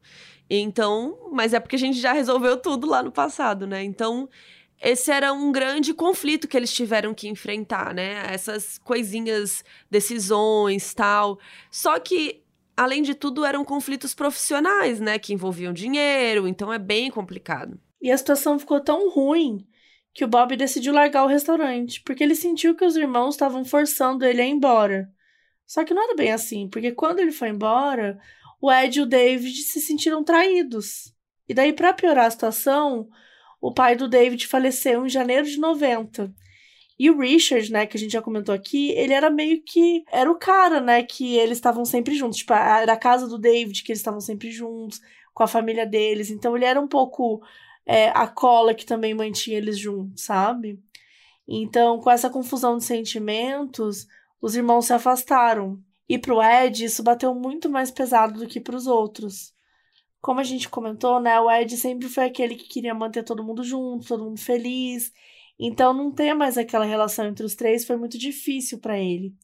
Speaker 3: Então, mas é porque a gente já resolveu tudo lá no passado, né? Então, esse era um grande conflito que eles tiveram que enfrentar, né? Essas coisinhas, decisões, tal. Só que, além de tudo, eram conflitos profissionais, né? Que envolviam dinheiro, então é bem complicado.
Speaker 2: E a situação ficou tão ruim que o Bob decidiu largar o restaurante, porque ele sentiu que os irmãos estavam forçando ele a ir embora. Só que não era bem assim, porque quando ele foi embora, o Ed e o David se sentiram traídos. E daí, pra piorar a situação, o pai do David faleceu em janeiro de 90. E o Richard, né, que a gente já comentou aqui, ele era meio que. Era o cara, né, que eles estavam sempre juntos. Tipo, era a casa do David, que eles estavam sempre juntos, com a família deles. Então ele era um pouco é, a cola que também mantinha eles juntos, sabe? Então, com essa confusão de sentimentos, os irmãos se afastaram. E pro Ed, isso bateu muito mais pesado do que pros outros. Como a gente comentou, né? O Ed sempre foi aquele que queria manter todo mundo junto, todo mundo feliz. Então, não ter mais aquela relação entre os três foi muito difícil para ele.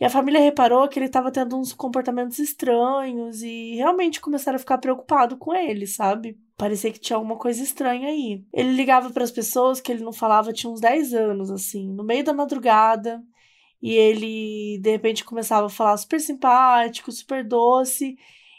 Speaker 2: E a família reparou que ele estava tendo uns comportamentos estranhos e realmente começaram a ficar preocupado com ele, sabe? Parecia que tinha alguma coisa estranha aí. Ele ligava para as pessoas que ele não falava tinha uns 10 anos, assim, no meio da madrugada. E ele, de repente, começava a falar super simpático, super doce.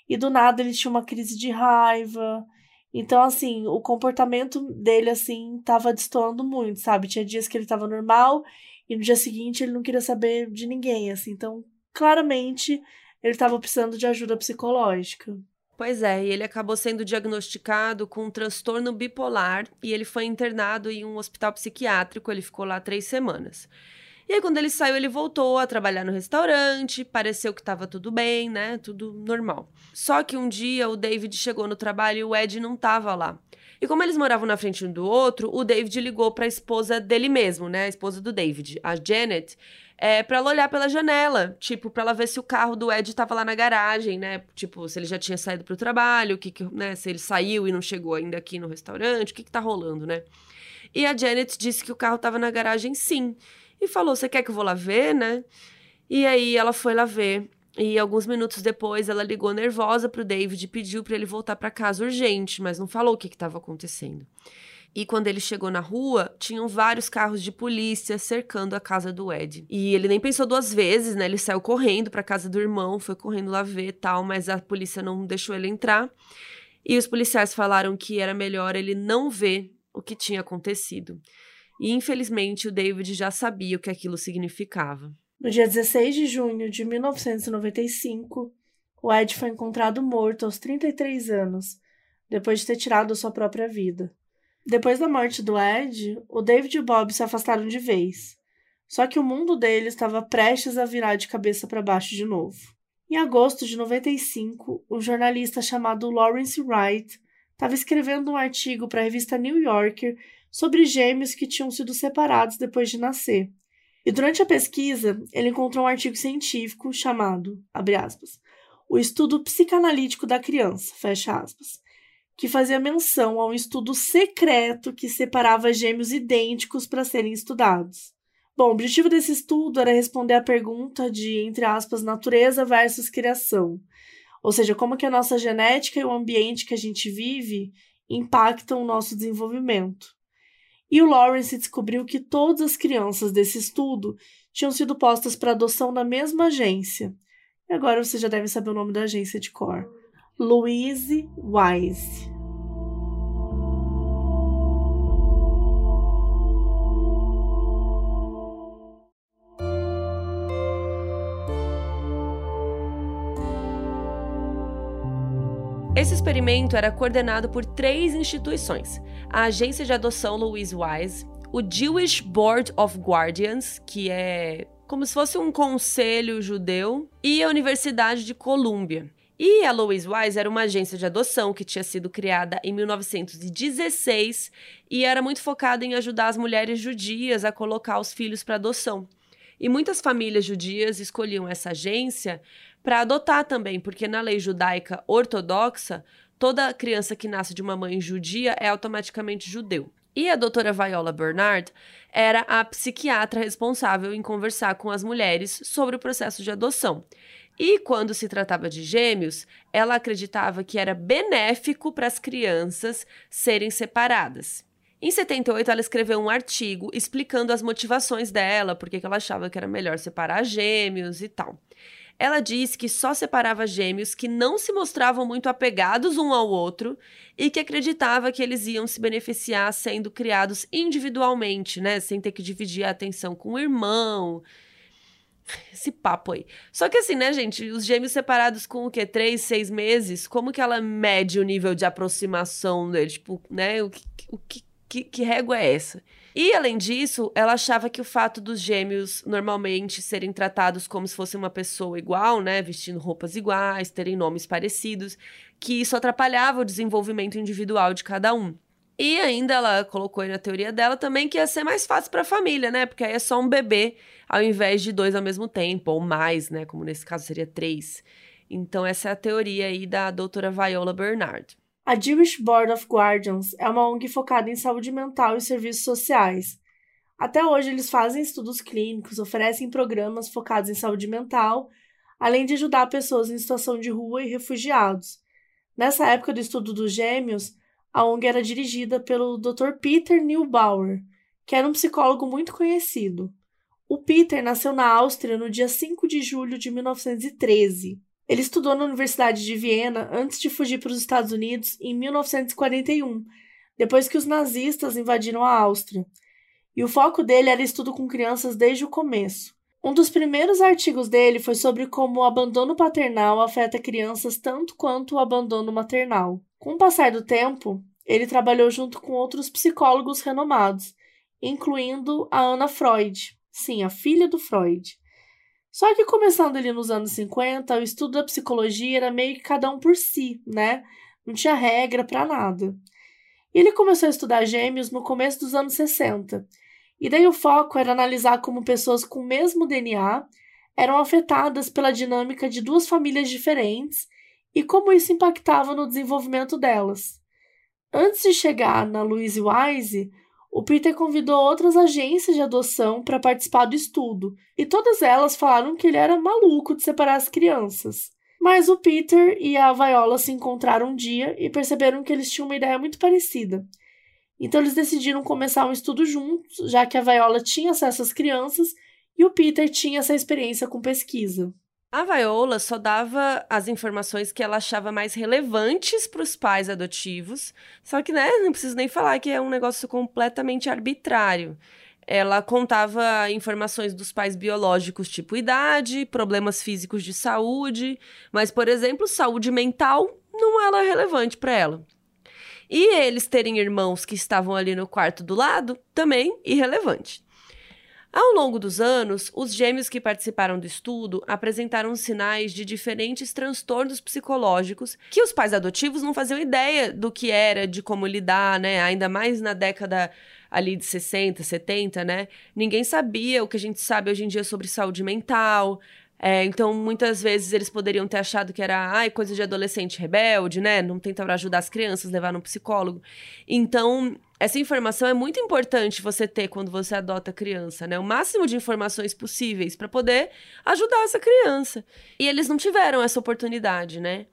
Speaker 2: E do nada ele tinha uma crise de raiva. Então, assim, o comportamento dele, assim, tava destoando muito, sabe? Tinha dias que ele tava normal e no dia seguinte ele não queria saber de ninguém, assim. Então, claramente, ele estava precisando de ajuda psicológica.
Speaker 3: Pois é, e ele acabou sendo diagnosticado com um transtorno bipolar e ele foi internado em um hospital psiquiátrico. Ele ficou lá três semanas. E aí, quando ele saiu, ele voltou a trabalhar no restaurante, pareceu que estava tudo bem, né? Tudo normal. Só que um dia o David chegou no trabalho e o Ed não estava lá. E como eles moravam na frente um do outro, o David ligou para a esposa dele mesmo, né? A esposa do David, a Janet, é, para ela olhar pela janela, tipo, para ela ver se o carro do Ed estava lá na garagem, né? Tipo, se ele já tinha saído para o trabalho, que, que, né? Se ele saiu e não chegou ainda aqui no restaurante, o que que tá rolando, né? E a Janet disse que o carro estava na garagem, sim e falou: Você quer que eu vou lá ver, né? E aí ela foi lá ver. E alguns minutos depois ela ligou nervosa pro David e pediu para ele voltar para casa urgente, mas não falou o que estava acontecendo. E quando ele chegou na rua, tinham vários carros de polícia cercando a casa do Ed. E ele nem pensou duas vezes, né? Ele saiu correndo para casa do irmão, foi correndo lá ver tal, mas a polícia não deixou ele entrar. E os policiais falaram que era melhor ele não ver o que tinha acontecido. E infelizmente o David já sabia o que aquilo significava.
Speaker 2: No dia 16 de junho de 1995, o Ed foi encontrado morto aos 33 anos, depois de ter tirado sua própria vida. Depois da morte do Ed, o David e o Bob se afastaram de vez. Só que o mundo dele estava prestes a virar de cabeça para baixo de novo. Em agosto de 95, o jornalista chamado Lawrence Wright estava escrevendo um artigo para a revista New Yorker sobre gêmeos que tinham sido separados depois de nascer. E durante a pesquisa, ele encontrou um artigo científico chamado, aspas, O Estudo Psicanalítico da Criança, aspas, que fazia menção a um estudo secreto que separava gêmeos idênticos para serem estudados. Bom, o objetivo desse estudo era responder à pergunta de, entre aspas, natureza versus criação. Ou seja, como que a nossa genética e o ambiente que a gente vive impactam o nosso desenvolvimento. E o Lawrence descobriu que todas as crianças desse estudo tinham sido postas para adoção na mesma agência. E agora você já deve saber o nome da agência de cor. Louise Wise.
Speaker 3: Experimento era coordenado por três instituições: a Agência de Adoção Louise Wise, o Jewish Board of Guardians, que é como se fosse um conselho judeu, e a Universidade de Colômbia. E a Louise Wise era uma agência de adoção que tinha sido criada em 1916 e era muito focada em ajudar as mulheres judias a colocar os filhos para adoção. E muitas famílias judias escolhiam essa agência para adotar também, porque na lei judaica ortodoxa, toda criança que nasce de uma mãe judia é automaticamente judeu. E a doutora Viola Bernard era a psiquiatra responsável em conversar com as mulheres sobre o processo de adoção. E quando se tratava de gêmeos, ela acreditava que era benéfico para as crianças serem separadas. Em 78, ela escreveu um artigo explicando as motivações dela, porque ela achava que era melhor separar gêmeos e tal. Ela diz que só separava gêmeos que não se mostravam muito apegados um ao outro e que acreditava que eles iam se beneficiar sendo criados individualmente, né? Sem ter que dividir a atenção com o irmão. Esse papo aí. Só que assim, né, gente? Os gêmeos separados com o quê? Três, seis meses? Como que ela mede o nível de aproximação deles? Tipo, né? O que, o que, que, que régua é essa? E, além disso, ela achava que o fato dos gêmeos normalmente serem tratados como se fosse uma pessoa igual, né, vestindo roupas iguais, terem nomes parecidos, que isso atrapalhava o desenvolvimento individual de cada um. E ainda ela colocou aí na teoria dela também que ia ser mais fácil para a família, né? Porque aí é só um bebê ao invés de dois ao mesmo tempo, ou mais, né? Como nesse caso seria três. Então, essa é a teoria aí da doutora Viola Bernard.
Speaker 2: A Jewish Board of Guardians é uma ONG focada em saúde mental e serviços sociais. Até hoje, eles fazem estudos clínicos, oferecem programas focados em saúde mental, além de ajudar pessoas em situação de rua e refugiados. Nessa época do estudo dos gêmeos, a ONG era dirigida pelo Dr. Peter Neubauer, que era um psicólogo muito conhecido. O Peter nasceu na Áustria no dia 5 de julho de 1913. Ele estudou na Universidade de Viena antes de fugir para os Estados Unidos em 1941, depois que os nazistas invadiram a Áustria. E o foco dele era estudo com crianças desde o começo. Um dos primeiros artigos dele foi sobre como o abandono paternal afeta crianças tanto quanto o abandono maternal. Com o passar do tempo, ele trabalhou junto com outros psicólogos renomados, incluindo a Anna Freud, sim, a filha do Freud. Só que começando ali nos anos 50, o estudo da psicologia era meio que cada um por si, né? Não tinha regra para nada. E ele começou a estudar gêmeos no começo dos anos 60. E daí o foco era analisar como pessoas com o mesmo DNA eram afetadas pela dinâmica de duas famílias diferentes e como isso impactava no desenvolvimento delas. Antes de chegar na Louise Wise, o Peter convidou outras agências de adoção para participar do estudo, e todas elas falaram que ele era maluco de separar as crianças. Mas o Peter e a Viola se encontraram um dia e perceberam que eles tinham uma ideia muito parecida. Então eles decidiram começar um estudo juntos, já que a Viola tinha acesso às crianças e o Peter tinha essa experiência com pesquisa.
Speaker 3: A Viola só dava as informações que ela achava mais relevantes para os pais adotivos, só que, né, não preciso nem falar que é um negócio completamente arbitrário. Ela contava informações dos pais biológicos, tipo idade, problemas físicos de saúde, mas, por exemplo, saúde mental não era relevante para ela. E eles terem irmãos que estavam ali no quarto do lado, também irrelevante. Ao longo dos anos, os gêmeos que participaram do estudo apresentaram sinais de diferentes transtornos psicológicos que os pais adotivos não faziam ideia do que era, de como lidar, né? Ainda mais na década ali de 60, 70, né? Ninguém sabia o que a gente sabe hoje em dia sobre saúde mental. É, então, muitas vezes eles poderiam ter achado que era ai, coisa de adolescente rebelde, né? Não tentaram ajudar as crianças, levar no psicólogo. Então, essa informação é muito importante você ter quando você adota criança, né? O máximo de informações possíveis para poder ajudar essa criança. E eles não tiveram essa oportunidade, né?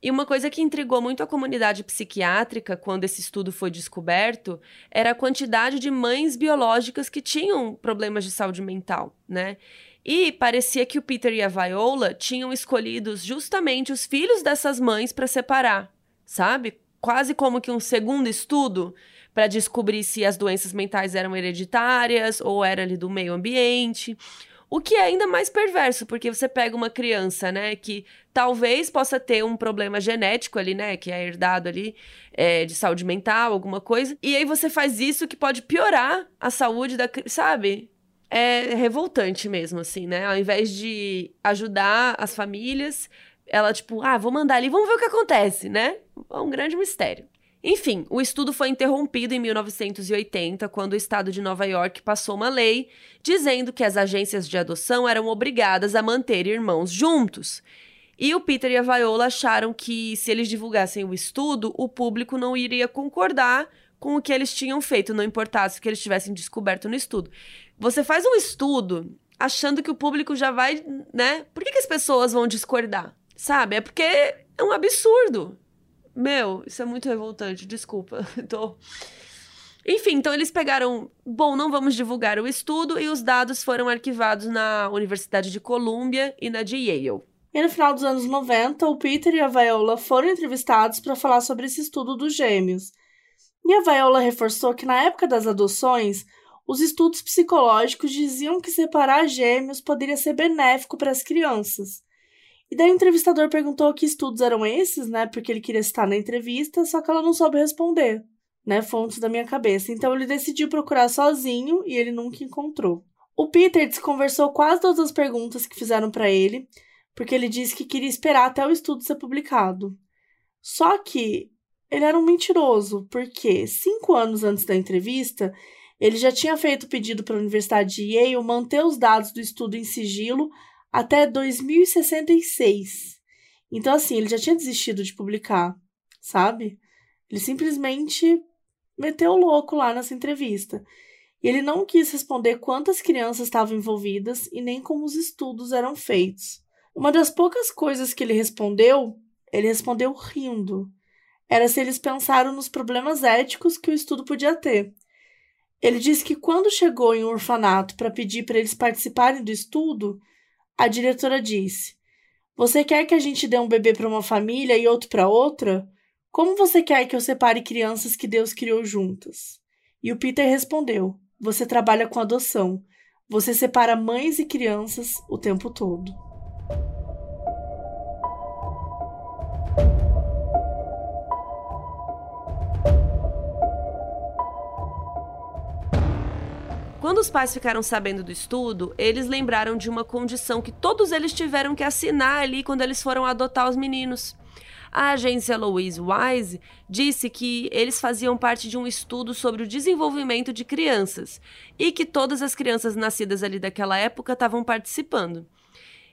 Speaker 3: E uma coisa que intrigou muito a comunidade psiquiátrica quando esse estudo foi descoberto era a quantidade de mães biológicas que tinham problemas de saúde mental, né? E parecia que o Peter e a Viola tinham escolhido justamente os filhos dessas mães para separar, sabe? Quase como que um segundo estudo para descobrir se as doenças mentais eram hereditárias ou era ali do meio ambiente. O que é ainda mais perverso, porque você pega uma criança, né, que talvez possa ter um problema genético ali, né, que é herdado ali, é, de saúde mental, alguma coisa, e aí você faz isso que pode piorar a saúde da, sabe? É revoltante mesmo, assim, né? Ao invés de ajudar as famílias, ela, tipo, ah, vou mandar ali, vamos ver o que acontece, né? É um grande mistério. Enfim, o estudo foi interrompido em 1980, quando o estado de Nova York passou uma lei dizendo que as agências de adoção eram obrigadas a manter irmãos juntos. E o Peter e a Viola acharam que, se eles divulgassem o estudo, o público não iria concordar com o que eles tinham feito, não importasse o que eles tivessem descoberto no estudo. Você faz um estudo achando que o público já vai, né? Por que, que as pessoas vão discordar? Sabe? É porque é um absurdo. Meu, isso é muito revoltante, desculpa. Tô. Enfim, então eles pegaram. Bom, não vamos divulgar o estudo e os dados foram arquivados na Universidade de Columbia e na de Yale.
Speaker 2: E no final dos anos 90, o Peter e a Viola foram entrevistados para falar sobre esse estudo dos gêmeos. E a Viola reforçou que na época das adoções, os estudos psicológicos diziam que separar gêmeos poderia ser benéfico para as crianças. E daí o entrevistador perguntou que estudos eram esses, né? Porque ele queria estar na entrevista, só que ela não soube responder, né? Fontes da minha cabeça. Então ele decidiu procurar sozinho e ele nunca encontrou. O Peter desconversou quase todas as perguntas que fizeram para ele, porque ele disse que queria esperar até o estudo ser publicado. Só que ele era um mentiroso, porque cinco anos antes da entrevista, ele já tinha feito pedido para a Universidade de Yale manter os dados do estudo em sigilo até 2066. Então, assim, ele já tinha desistido de publicar, sabe? Ele simplesmente meteu o louco lá nessa entrevista. E ele não quis responder quantas crianças estavam envolvidas e nem como os estudos eram feitos. Uma das poucas coisas que ele respondeu, ele respondeu rindo. Era se eles pensaram nos problemas éticos que o estudo podia ter. Ele disse que quando chegou em um orfanato para pedir para eles participarem do estudo, a diretora disse: Você quer que a gente dê um bebê para uma família e outro para outra? Como você quer que eu separe crianças que Deus criou juntas? E o Peter respondeu: Você trabalha com adoção. Você separa mães e crianças o tempo todo.
Speaker 3: Quando os pais ficaram sabendo do estudo, eles lembraram de uma condição que todos eles tiveram que assinar ali quando eles foram adotar os meninos. A agência Louise Wise disse que eles faziam parte de um estudo sobre o desenvolvimento de crianças e que todas as crianças nascidas ali daquela época estavam participando.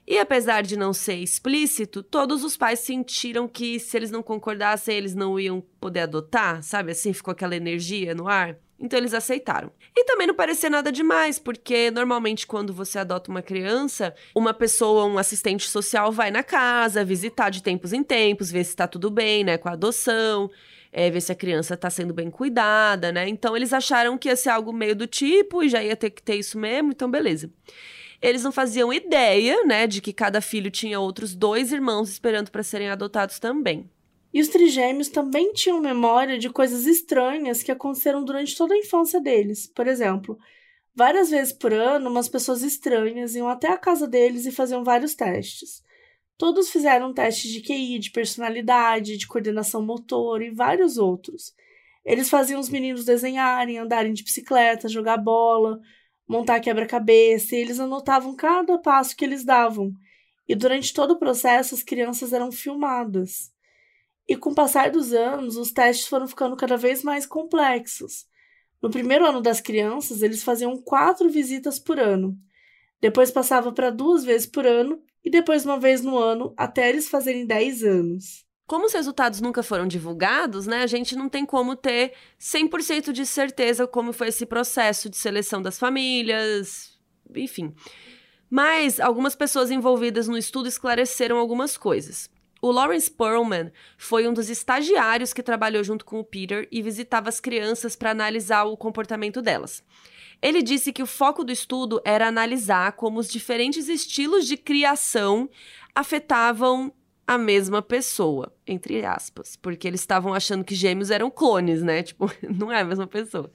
Speaker 3: E apesar de não ser explícito, todos os pais sentiram que se eles não concordassem, eles não iam poder adotar, sabe? Assim ficou aquela energia no ar. Então eles aceitaram. E também não parecia nada demais, porque normalmente quando você adota uma criança, uma pessoa, um assistente social vai na casa, visitar de tempos em tempos, ver se está tudo bem, né, com a adoção, é, ver se a criança está sendo bem cuidada, né? Então eles acharam que ia ser algo meio do tipo e já ia ter que ter isso mesmo, então beleza. Eles não faziam ideia, né, de que cada filho tinha outros dois irmãos esperando para serem adotados também.
Speaker 2: E os trigêmeos também tinham memória de coisas estranhas que aconteceram durante toda a infância deles. Por exemplo, várias vezes por ano, umas pessoas estranhas iam até a casa deles e faziam vários testes. Todos fizeram testes de QI, de personalidade, de coordenação motor e vários outros. Eles faziam os meninos desenharem, andarem de bicicleta, jogar bola, montar quebra-cabeça, e eles anotavam cada passo que eles davam. E durante todo o processo, as crianças eram filmadas. E com o passar dos anos, os testes foram ficando cada vez mais complexos. No primeiro ano das crianças, eles faziam quatro visitas por ano. Depois passava para duas vezes por ano e depois uma vez no ano, até eles fazerem 10 anos.
Speaker 3: Como os resultados nunca foram divulgados, né, a gente não tem como ter 100% de certeza como foi esse processo de seleção das famílias, enfim. Mas algumas pessoas envolvidas no estudo esclareceram algumas coisas. O Lawrence Perlman foi um dos estagiários que trabalhou junto com o Peter e visitava as crianças para analisar o comportamento delas. Ele disse que o foco do estudo era analisar como os diferentes estilos de criação afetavam a mesma pessoa, entre aspas, porque eles estavam achando que gêmeos eram clones, né? Tipo, não é a mesma pessoa.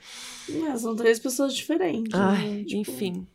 Speaker 2: É, são três pessoas diferentes.
Speaker 3: Ai,
Speaker 2: né? tipo...
Speaker 3: Enfim.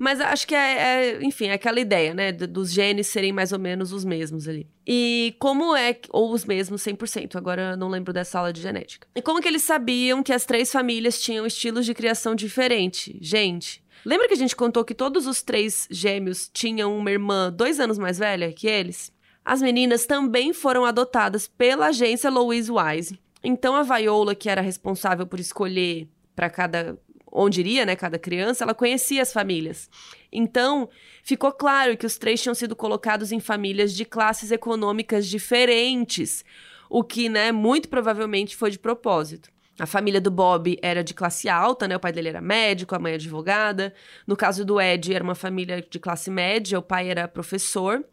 Speaker 3: Mas acho que é, é, enfim, é aquela ideia, né? Dos genes serem mais ou menos os mesmos ali. E como é. Ou os mesmos 100%, agora eu não lembro dessa aula de genética. E como que eles sabiam que as três famílias tinham estilos de criação diferente? Gente. Lembra que a gente contou que todos os três gêmeos tinham uma irmã dois anos mais velha que eles? As meninas também foram adotadas pela agência Louise Wise. Então a Viola, que era responsável por escolher para cada onde iria, né, cada criança, ela conhecia as famílias. Então, ficou claro que os três tinham sido colocados em famílias de classes econômicas diferentes, o que, né, muito provavelmente foi de propósito. A família do Bob era de classe alta, né? O pai dele era médico, a mãe advogada. No caso do Ed, era uma família de classe média, o pai era professor.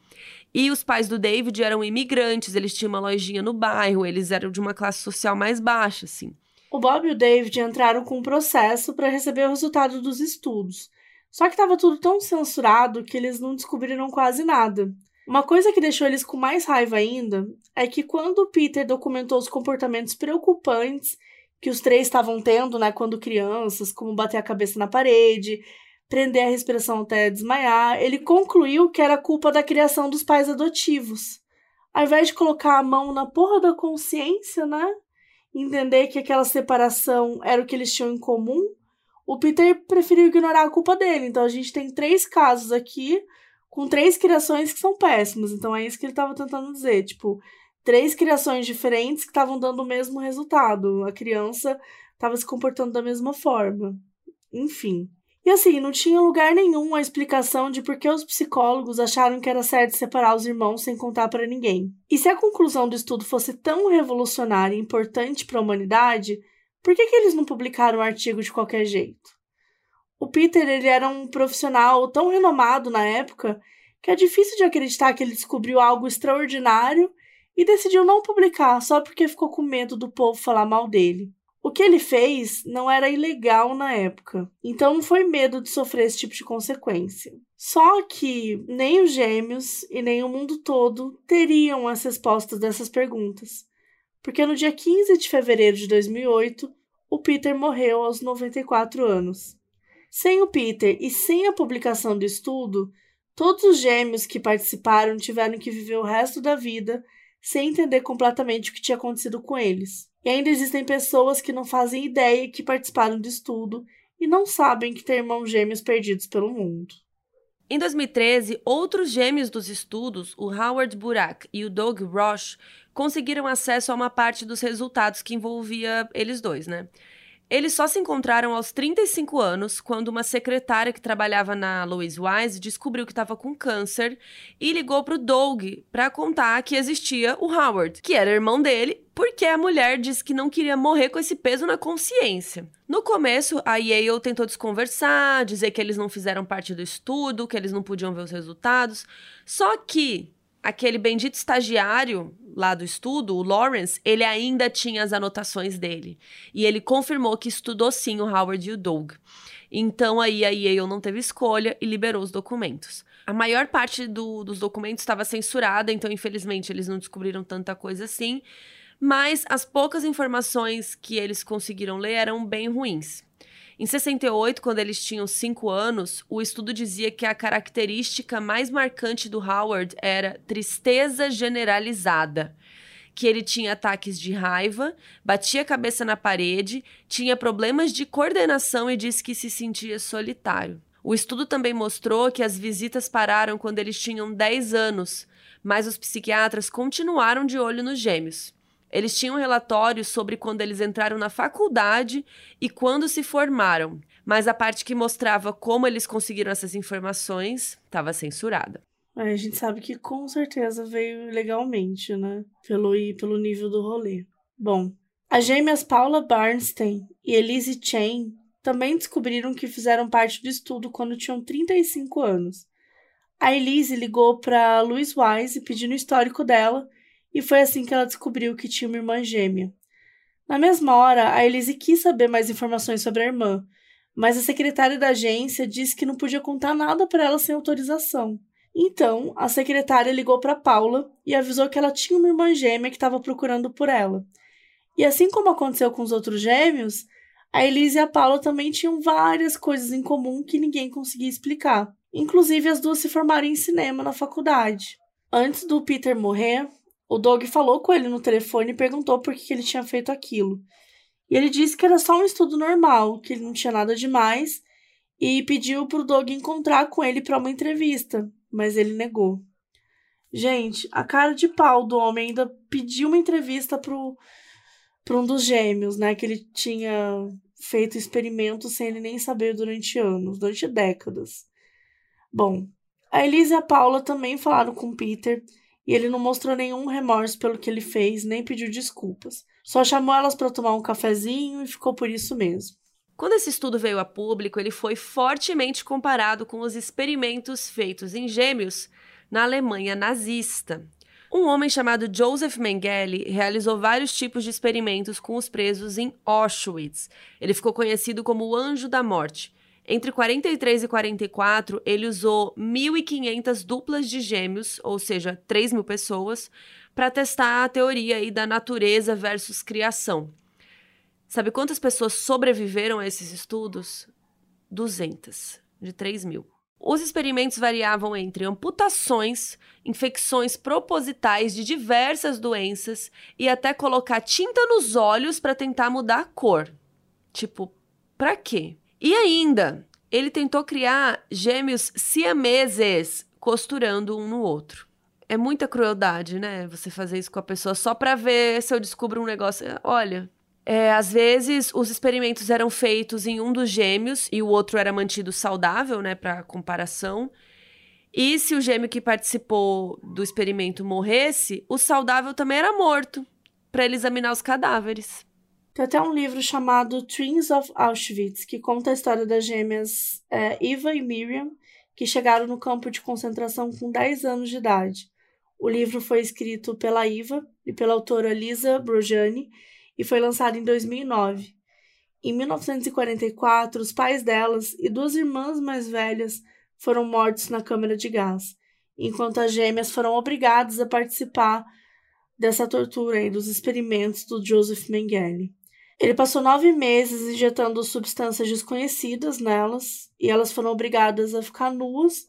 Speaker 3: E os pais do David eram imigrantes, eles tinham uma lojinha no bairro, eles eram de uma classe social mais baixa, assim.
Speaker 2: O Bob e o David entraram com um processo para receber o resultado dos estudos. Só que estava tudo tão censurado que eles não descobriram quase nada. Uma coisa que deixou eles com mais raiva ainda é que quando o Peter documentou os comportamentos preocupantes que os três estavam tendo, né, quando crianças, como bater a cabeça na parede, prender a respiração até desmaiar, ele concluiu que era culpa da criação dos pais adotivos. Ao invés de colocar a mão na porra da consciência, né, entender que aquela separação era o que eles tinham em comum, o Peter preferiu ignorar a culpa dele. Então a gente tem três casos aqui com três criações que são péssimas. Então é isso que ele estava tentando dizer, tipo, três criações diferentes que estavam dando o mesmo resultado. A criança estava se comportando da mesma forma. Enfim. E assim, não tinha lugar nenhum a explicação de por que os psicólogos acharam que era certo separar os irmãos sem contar para ninguém. E se a conclusão do estudo fosse tão revolucionária e importante para a humanidade, por que, que eles não publicaram o artigo de qualquer jeito? O Peter ele era um profissional tão renomado na época que é difícil de acreditar que ele descobriu algo extraordinário e decidiu não publicar só porque ficou com medo do povo falar mal dele. O que ele fez não era ilegal na época, então não foi medo de sofrer esse tipo de consequência. Só que nem os gêmeos e nem o mundo todo teriam as respostas dessas perguntas, porque no dia 15 de fevereiro de 2008, o Peter morreu aos 94 anos. Sem o Peter e sem a publicação do estudo, todos os gêmeos que participaram tiveram que viver o resto da vida sem entender completamente o que tinha acontecido com eles. E ainda existem pessoas que não fazem ideia que participaram do estudo e não sabem que têm irmãos gêmeos perdidos pelo mundo.
Speaker 3: Em 2013, outros gêmeos dos estudos, o Howard Burak e o Doug Roche, conseguiram acesso a uma parte dos resultados que envolvia eles dois, né? Eles só se encontraram aos 35 anos, quando uma secretária que trabalhava na Louise Wise descobriu que estava com câncer e ligou para o Doug para contar que existia o Howard, que era irmão dele, porque a mulher disse que não queria morrer com esse peso na consciência. No começo, a Yale tentou desconversar, dizer que eles não fizeram parte do estudo, que eles não podiam ver os resultados. Só que aquele bendito estagiário lá do estudo, o Lawrence, ele ainda tinha as anotações dele. E ele confirmou que estudou sim o Howard e o Doug. Então aí a Yale não teve escolha e liberou os documentos. A maior parte do, dos documentos estava censurada, então infelizmente eles não descobriram tanta coisa assim. Mas as poucas informações que eles conseguiram ler eram bem ruins. Em 68, quando eles tinham 5 anos, o estudo dizia que a característica mais marcante do Howard era tristeza generalizada. Que ele tinha ataques de raiva, batia a cabeça na parede, tinha problemas de coordenação e disse que se sentia solitário. O estudo também mostrou que as visitas pararam quando eles tinham 10 anos, mas os psiquiatras continuaram de olho nos gêmeos. Eles tinham relatórios sobre quando eles entraram na faculdade e quando se formaram, mas a parte que mostrava como eles conseguiram essas informações estava censurada.
Speaker 2: É, a gente sabe que com certeza veio legalmente, né? Pelo, pelo nível do rolê. Bom, as gêmeas Paula Barnstein e Elise Chain também descobriram que fizeram parte do estudo quando tinham 35 anos. A Elise ligou para Louise Wise pedindo o histórico dela e foi assim que ela descobriu que tinha uma irmã gêmea. Na mesma hora, a Elise quis saber mais informações sobre a irmã, mas a secretária da agência disse que não podia contar nada para ela sem autorização. Então, a secretária ligou para Paula e avisou que ela tinha uma irmã gêmea que estava procurando por ela. E assim como aconteceu com os outros gêmeos, a Elise e a Paula também tinham várias coisas em comum que ninguém conseguia explicar. Inclusive, as duas se formaram em cinema na faculdade. Antes do Peter morrer, o Doug falou com ele no telefone e perguntou por que ele tinha feito aquilo. E ele disse que era só um estudo normal, que ele não tinha nada demais, e pediu para o Doug encontrar com ele para uma entrevista, mas ele negou. Gente, a cara de pau do homem ainda pediu uma entrevista para um dos gêmeos, né? Que ele tinha feito experimentos sem ele nem saber durante anos, durante décadas. Bom, a Elisa e a Paula também falaram com Peter e ele não mostrou nenhum remorso pelo que ele fez, nem pediu desculpas. Só chamou elas para tomar um cafezinho e ficou por isso mesmo.
Speaker 3: Quando esse estudo veio a público, ele foi fortemente comparado com os experimentos feitos em gêmeos na Alemanha nazista. Um homem chamado Joseph Mengele realizou vários tipos de experimentos com os presos em Auschwitz. Ele ficou conhecido como o Anjo da Morte. Entre 43 e 44, ele usou 1.500 duplas de gêmeos, ou seja, 3 mil pessoas, para testar a teoria aí da natureza versus criação. Sabe quantas pessoas sobreviveram a esses estudos? 200, de 3 mil. Os experimentos variavam entre amputações, infecções propositais de diversas doenças e até colocar tinta nos olhos para tentar mudar a cor. Tipo, para quê? E ainda, ele tentou criar gêmeos siameses costurando um no outro. É muita crueldade, né? Você fazer isso com a pessoa só para ver se eu descubro um negócio. Olha, é, às vezes os experimentos eram feitos em um dos gêmeos e o outro era mantido saudável, né, para comparação. E se o gêmeo que participou do experimento morresse, o saudável também era morto para ele examinar os cadáveres.
Speaker 2: Tem até um livro chamado Twins of Auschwitz, que conta a história das gêmeas é, Eva e Miriam, que chegaram no campo de concentração com 10 anos de idade. O livro foi escrito pela Iva e pela autora Lisa Brojani e foi lançado em 2009. Em 1944, os pais delas e duas irmãs mais velhas foram mortos na câmara de gás, enquanto as gêmeas foram obrigadas a participar dessa tortura e dos experimentos do Joseph Mengele. Ele passou nove meses injetando substâncias desconhecidas nelas e elas foram obrigadas a ficar nuas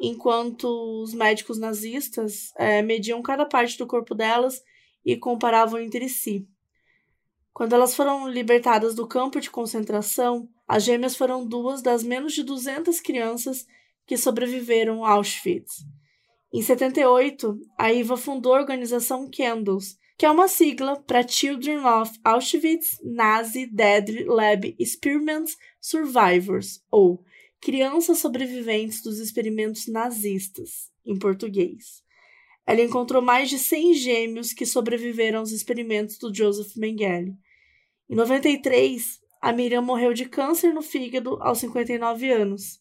Speaker 2: enquanto os médicos nazistas é, mediam cada parte do corpo delas e comparavam entre si. Quando elas foram libertadas do campo de concentração, as gêmeas foram duas das menos de 200 crianças que sobreviveram a Auschwitz. Em 78, a IVA fundou a organização Candles, que é uma sigla para Children of Auschwitz Nazi Dead Lab Experiments Survivors, ou Crianças Sobreviventes dos Experimentos Nazistas, em português. Ela encontrou mais de 100 gêmeos que sobreviveram aos experimentos do Joseph Mengele. Em 93, a Miriam morreu de câncer no fígado aos 59 anos.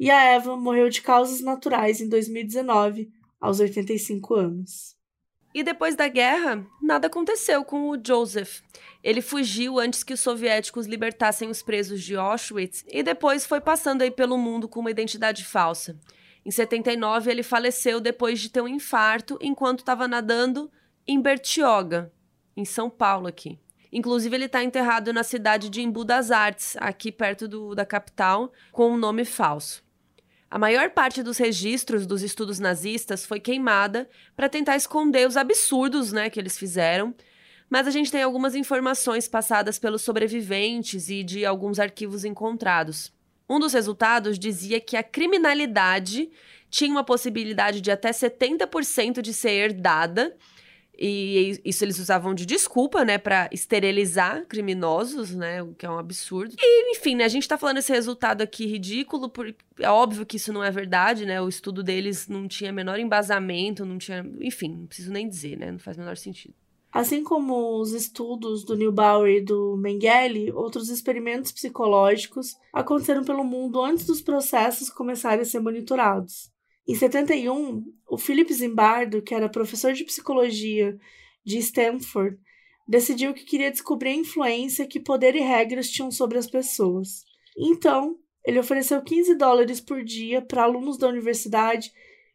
Speaker 2: E a Eva morreu de causas naturais em 2019, aos 85 anos.
Speaker 3: E depois da guerra, nada aconteceu com o Joseph. Ele fugiu antes que os soviéticos libertassem os presos de Auschwitz e depois foi passando aí pelo mundo com uma identidade falsa. Em 79, ele faleceu depois de ter um infarto enquanto estava nadando em Bertioga, em São Paulo aqui. Inclusive, ele está enterrado na cidade de Embu das Artes, aqui perto do, da capital, com um nome falso. A maior parte dos registros dos estudos nazistas foi queimada para tentar esconder os absurdos né, que eles fizeram, mas a gente tem algumas informações passadas pelos sobreviventes e de alguns arquivos encontrados. Um dos resultados dizia que a criminalidade tinha uma possibilidade de até 70% de ser herdada e isso eles usavam de desculpa, né, para esterilizar criminosos, né, o que é um absurdo. E, enfim, né, a gente tá falando esse resultado aqui ridículo, porque é óbvio que isso não é verdade, né, o estudo deles não tinha menor embasamento, não tinha, enfim, não preciso nem dizer, né, não faz menor sentido.
Speaker 2: Assim como os estudos do Neubauer e do Mengele, outros experimentos psicológicos aconteceram pelo mundo antes dos processos começarem a ser monitorados. Em 71, o Philip Zimbardo, que era professor de psicologia de Stanford, decidiu que queria descobrir a influência que poder e regras tinham sobre as pessoas. Então, ele ofereceu 15 dólares por dia para alunos da universidade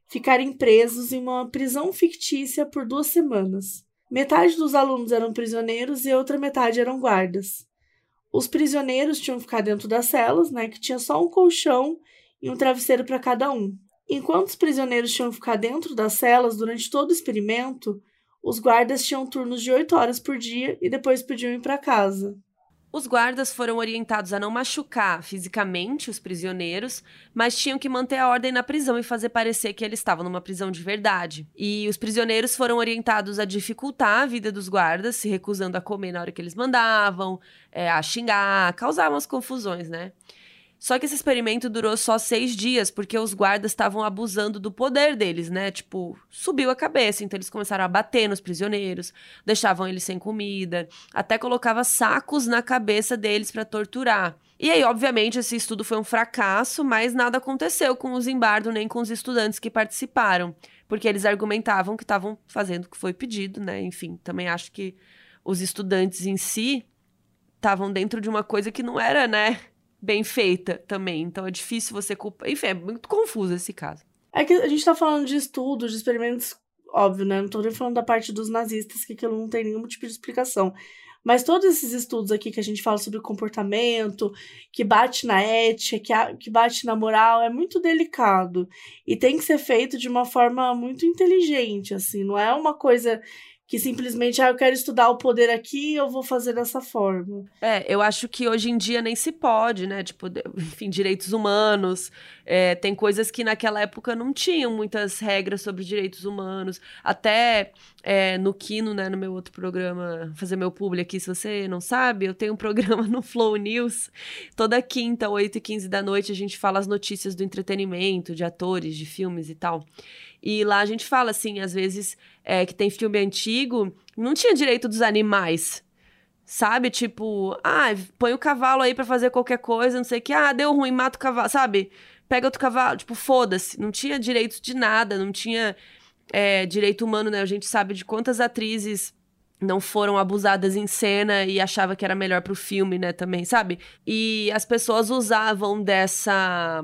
Speaker 2: ficarem presos em uma prisão fictícia por duas semanas. Metade dos alunos eram prisioneiros e a outra metade eram guardas. Os prisioneiros tinham que ficar dentro das celas, né, que tinha só um colchão e um travesseiro para cada um. Enquanto os prisioneiros tinham que ficar dentro das celas durante todo o experimento, os guardas tinham turnos de 8 horas por dia e depois podiam ir para casa.
Speaker 3: Os guardas foram orientados a não machucar fisicamente os prisioneiros, mas tinham que manter a ordem na prisão e fazer parecer que eles estavam numa prisão de verdade. E os prisioneiros foram orientados a dificultar a vida dos guardas, se recusando a comer na hora que eles mandavam, é, a xingar, causar umas confusões, né? Só que esse experimento durou só seis dias, porque os guardas estavam abusando do poder deles, né? Tipo, subiu a cabeça. Então eles começaram a bater nos prisioneiros, deixavam eles sem comida, até colocava sacos na cabeça deles para torturar. E aí, obviamente, esse estudo foi um fracasso, mas nada aconteceu com o Zimbardo nem com os estudantes que participaram, porque eles argumentavam que estavam fazendo o que foi pedido, né? Enfim, também acho que os estudantes em si estavam dentro de uma coisa que não era, né? Bem feita também. Então é difícil você culpar. Enfim, é muito confuso esse caso.
Speaker 2: É que a gente tá falando de estudos, de experimentos, óbvio, né? Não tô nem falando da parte dos nazistas, que aquilo não tem nenhum tipo de explicação. Mas todos esses estudos aqui que a gente fala sobre comportamento, que bate na ética, que, que bate na moral, é muito delicado. E tem que ser feito de uma forma muito inteligente, assim. Não é uma coisa que simplesmente, ah, eu quero estudar o poder aqui, eu vou fazer dessa forma.
Speaker 3: É, eu acho que hoje em dia nem se pode, né? Tipo, enfim, direitos humanos. É, tem coisas que naquela época não tinham muitas regras sobre direitos humanos. Até é, no Kino, né, no meu outro programa, fazer meu publi aqui, se você não sabe, eu tenho um programa no Flow News. Toda quinta, 8 e 15 da noite, a gente fala as notícias do entretenimento, de atores, de filmes e tal. E lá a gente fala, assim, às vezes é, que tem filme antigo, não tinha direito dos animais. Sabe? Tipo, ah, põe o cavalo aí para fazer qualquer coisa, não sei o que. Ah, deu ruim, mata o cavalo, sabe? Pega outro cavalo. Tipo, foda-se. Não tinha direito de nada, não tinha é, direito humano, né? A gente sabe de quantas atrizes não foram abusadas em cena e achava que era melhor pro filme, né, também, sabe? E as pessoas usavam dessa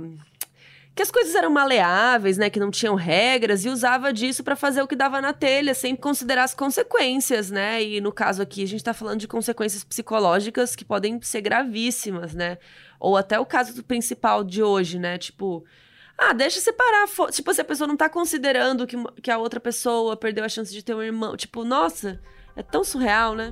Speaker 3: que as coisas eram maleáveis, né, que não tinham regras e usava disso para fazer o que dava na telha, sem considerar as consequências, né? E no caso aqui a gente tá falando de consequências psicológicas que podem ser gravíssimas, né? Ou até o caso do principal de hoje, né? Tipo, ah, deixa separar. Tipo, se a pessoa não tá considerando que, que a outra pessoa perdeu a chance de ter um irmão. Tipo, nossa, é tão surreal, né?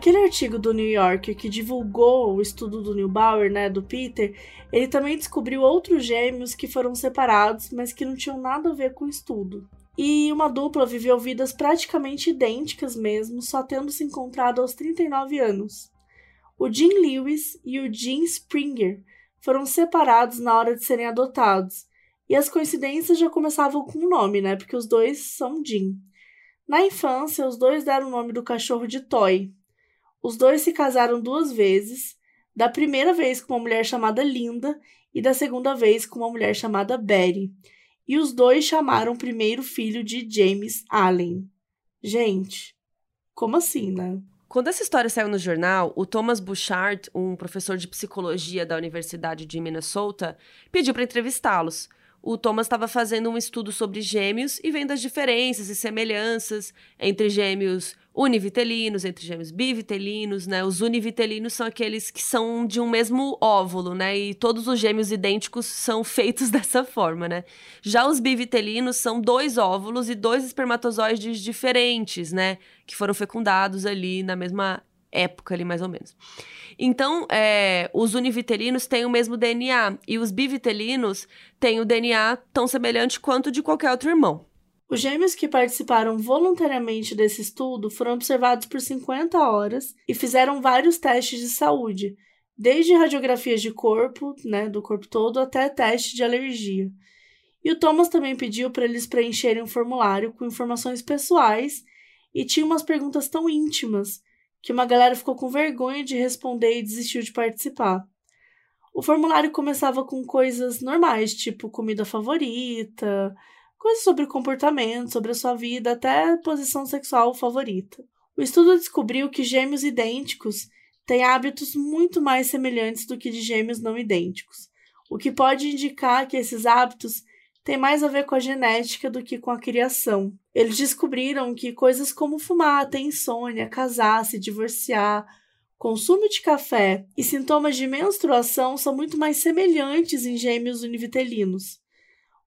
Speaker 2: Aquele artigo do New Yorker que divulgou o estudo do Neubauer, né, do Peter, ele também descobriu outros gêmeos que foram separados, mas que não tinham nada a ver com o estudo. E uma dupla viveu vidas praticamente idênticas mesmo, só tendo se encontrado aos 39 anos. O Jim Lewis e o Jim Springer foram separados na hora de serem adotados. E as coincidências já começavam com o nome, né? Porque os dois são Jim. Na infância, os dois deram o nome do cachorro de Toy, os dois se casaram duas vezes, da primeira vez com uma mulher chamada Linda e da segunda vez com uma mulher chamada Betty. E os dois chamaram o primeiro filho de James Allen. Gente, como assim, né?
Speaker 3: Quando essa história saiu no jornal, o Thomas Bouchard, um professor de psicologia da Universidade de Minnesota, pediu para entrevistá-los o Thomas estava fazendo um estudo sobre gêmeos e vendo as diferenças e semelhanças entre gêmeos univitelinos, entre gêmeos bivitelinos, né? Os univitelinos são aqueles que são de um mesmo óvulo, né? E todos os gêmeos idênticos são feitos dessa forma, né? Já os bivitelinos são dois óvulos e dois espermatozoides diferentes, né? Que foram fecundados ali na mesma época ali, mais ou menos. Então, é, os univitelinos têm o mesmo DNA e os bivitelinos têm o DNA tão semelhante quanto de qualquer outro irmão.
Speaker 2: Os gêmeos que participaram voluntariamente desse estudo foram observados por 50 horas e fizeram vários testes de saúde, desde radiografias de corpo, né, do corpo todo, até teste de alergia. E o Thomas também pediu para eles preencherem um formulário com informações pessoais e tinha umas perguntas tão íntimas que uma galera ficou com vergonha de responder e desistiu de participar. O formulário começava com coisas normais, tipo comida favorita, coisas sobre comportamento, sobre a sua vida, até posição sexual favorita. O estudo descobriu que gêmeos idênticos têm hábitos muito mais semelhantes do que de gêmeos não idênticos, o que pode indicar que esses hábitos tem mais a ver com a genética do que com a criação. Eles descobriram que coisas como fumar, ter insônia, casar, se divorciar, consumo de café e sintomas de menstruação são muito mais semelhantes em gêmeos univitelinos.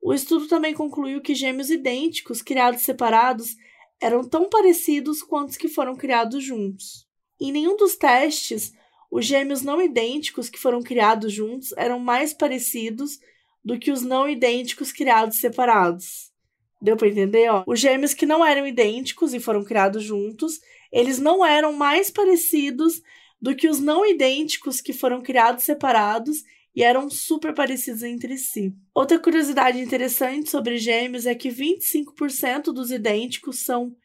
Speaker 2: O estudo também concluiu que gêmeos idênticos criados separados eram tão parecidos quanto os que foram criados juntos. Em nenhum dos testes, os gêmeos não idênticos que foram criados juntos eram mais parecidos do que os não idênticos criados separados. Deu para entender? Ó? Os gêmeos que não eram idênticos e foram criados juntos, eles não eram mais parecidos do que os não idênticos que foram criados separados e eram super parecidos entre si. Outra curiosidade interessante sobre gêmeos é que 25% dos idênticos são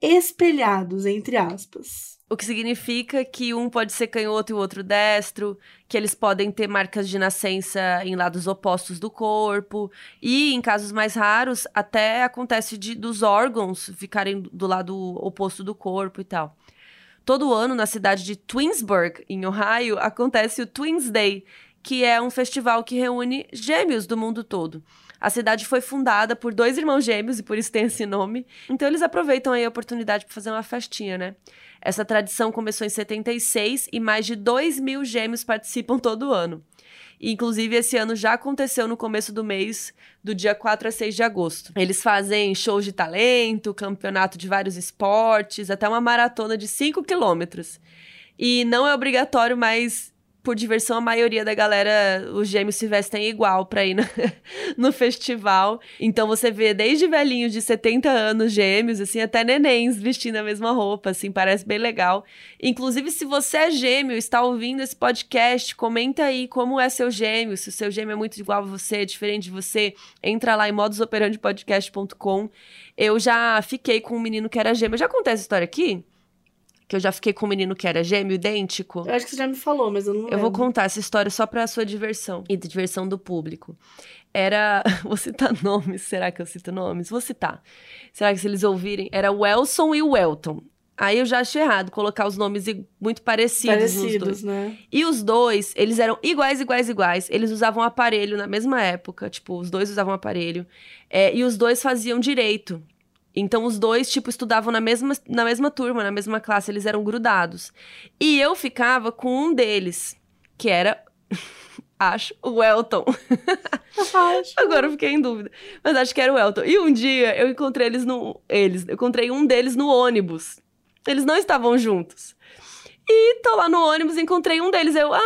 Speaker 2: espelhados, entre aspas.
Speaker 3: O que significa que um pode ser canhoto e o outro destro, que eles podem ter marcas de nascença em lados opostos do corpo, e em casos mais raros, até acontece de, dos órgãos ficarem do lado oposto do corpo e tal. Todo ano, na cidade de Twinsburg, em Ohio, acontece o Twins Day, que é um festival que reúne gêmeos do mundo todo. A cidade foi fundada por dois irmãos gêmeos e por isso tem esse nome. Então eles aproveitam aí a oportunidade para fazer uma festinha, né? Essa tradição começou em 76 e mais de 2 mil gêmeos participam todo ano. E, inclusive, esse ano já aconteceu no começo do mês, do dia 4 a 6 de agosto. Eles fazem shows de talento, campeonato de vários esportes, até uma maratona de 5 quilômetros. E não é obrigatório mais por diversão, a maioria da galera, os gêmeos se vestem igual pra ir no, no festival. Então você vê desde velhinhos de 70 anos gêmeos, assim, até nenéns vestindo a mesma roupa, assim, parece bem legal. Inclusive, se você é gêmeo, está ouvindo esse podcast, comenta aí como é seu gêmeo, se o seu gêmeo é muito igual a você, diferente de você, entra lá em modusoperandipodcast.com. Eu já fiquei com um menino que era gêmeo. Já contei essa história aqui? Que eu já fiquei com um menino que era gêmeo, idêntico.
Speaker 2: Eu acho que você já me falou, mas eu não
Speaker 3: Eu vou contar essa história só pra sua diversão e diversão do público. era. Vou citar nomes. Será que eu cito nomes? Vou citar. Será que se eles ouvirem? Era o Elson e o Elton. Aí eu já achei errado colocar os nomes muito parecidos, parecidos nos dois.
Speaker 2: Né?
Speaker 3: E os dois, eles eram iguais, iguais, iguais. Eles usavam aparelho na mesma época. Tipo, os dois usavam aparelho. É, e os dois faziam direito. Então, os dois, tipo, estudavam na mesma, na mesma turma, na mesma classe. Eles eram grudados. E eu ficava com um deles, que era Acho. O Elton.
Speaker 2: Acho.
Speaker 3: Agora eu fiquei em dúvida. Mas acho que era o Elton. E um dia eu encontrei eles no. Eles. Eu encontrei um deles no ônibus. Eles não estavam juntos. E tô lá no ônibus, encontrei um deles. Eu, ah,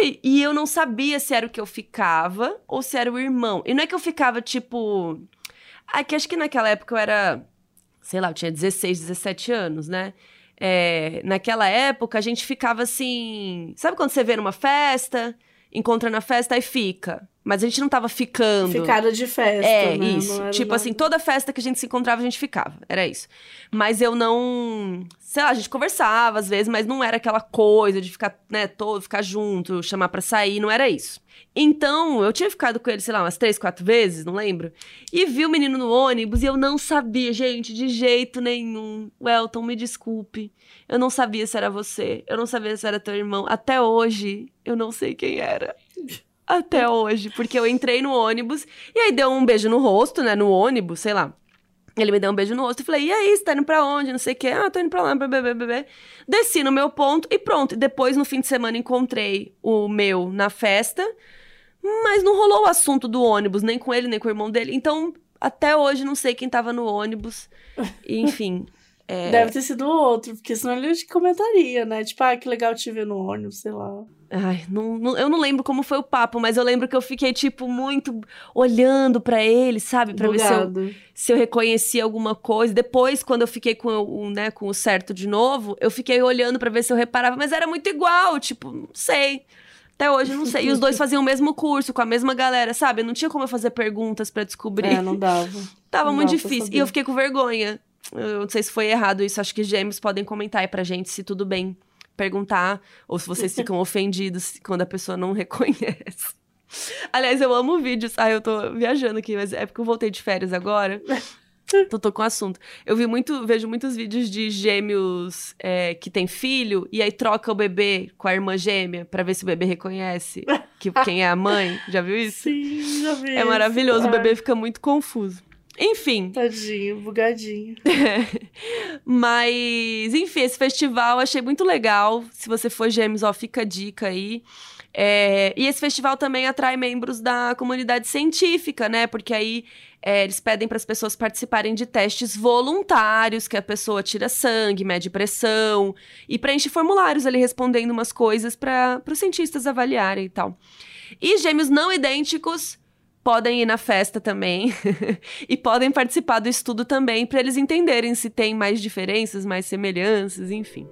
Speaker 3: oi! E eu não sabia se era o que eu ficava ou se era o irmão. E não é que eu ficava, tipo. É que acho que naquela época eu era. Sei lá, eu tinha 16, 17 anos, né? É, naquela época a gente ficava assim. Sabe quando você vê numa festa? encontra na festa e fica. Mas a gente não tava ficando.
Speaker 2: Ficada de festa.
Speaker 3: É,
Speaker 2: né?
Speaker 3: isso. Tipo assim, toda festa que a gente se encontrava, a gente ficava. Era isso. Mas eu não. Sei lá, a gente conversava às vezes, mas não era aquela coisa de ficar, né, todo, ficar junto, chamar pra sair, não era isso. Então, eu tinha ficado com ele, sei lá, umas três, quatro vezes, não lembro. E vi o menino no ônibus e eu não sabia, gente, de jeito nenhum. Welton, me desculpe. Eu não sabia se era você. Eu não sabia se era teu irmão. Até hoje, eu não sei quem era. Até hoje. Porque eu entrei no ônibus e aí deu um beijo no rosto, né? No ônibus, sei lá. Ele me deu um beijo no rosto e falei, e aí, você tá indo pra onde? Não sei o quê. Ah, tô indo pra lá, bebê, bebê. Desci no meu ponto e pronto. Depois, no fim de semana, encontrei o meu na festa. Mas não rolou o assunto do ônibus, nem com ele, nem com o irmão dele. Então, até hoje, não sei quem tava no ônibus. Enfim. É...
Speaker 2: Deve ter sido outro, porque senão ele comentaria, né? Tipo, ah, que legal te ver no ônibus, sei lá.
Speaker 3: Ai, não, não, eu não lembro como foi o papo, mas eu lembro que eu fiquei, tipo, muito olhando para ele, sabe? Pra
Speaker 2: Bugado.
Speaker 3: ver se eu, se eu reconhecia alguma coisa. Depois, quando eu fiquei com o, né, com o certo de novo, eu fiquei olhando para ver se eu reparava, mas era muito igual, tipo, não sei. Até hoje, não sei. E os dois faziam o mesmo curso, com a mesma galera, sabe? Não tinha como eu fazer perguntas para descobrir.
Speaker 2: É, não dava.
Speaker 3: Tava
Speaker 2: não
Speaker 3: muito
Speaker 2: dava
Speaker 3: difícil. E eu fiquei com vergonha. Eu não sei se foi errado isso. Acho que gêmeos podem comentar aí pra gente se tudo bem perguntar. Ou se vocês ficam ofendidos quando a pessoa não reconhece. Aliás, eu amo vídeos. Ah, eu tô viajando aqui, mas é porque eu voltei de férias agora. Tô, tô com o assunto. Eu vi muito, vejo muitos vídeos de gêmeos é, que tem filho e aí troca o bebê com a irmã gêmea para ver se o bebê reconhece que quem é a mãe. Já viu isso?
Speaker 2: Sim, já vi.
Speaker 3: É maravilhoso, o bebê fica muito confuso. Enfim.
Speaker 2: Tadinho, bugadinho.
Speaker 3: Mas, enfim, esse festival achei muito legal. Se você for gêmeos, ó, fica a dica aí. É, e esse festival também atrai membros da comunidade científica, né? Porque aí é, eles pedem para as pessoas participarem de testes voluntários, que a pessoa tira sangue, mede pressão e preenche formulários ali respondendo umas coisas para os cientistas avaliarem e tal. E gêmeos não idênticos podem ir na festa também e podem participar do estudo também para eles entenderem se tem mais diferenças, mais semelhanças, enfim.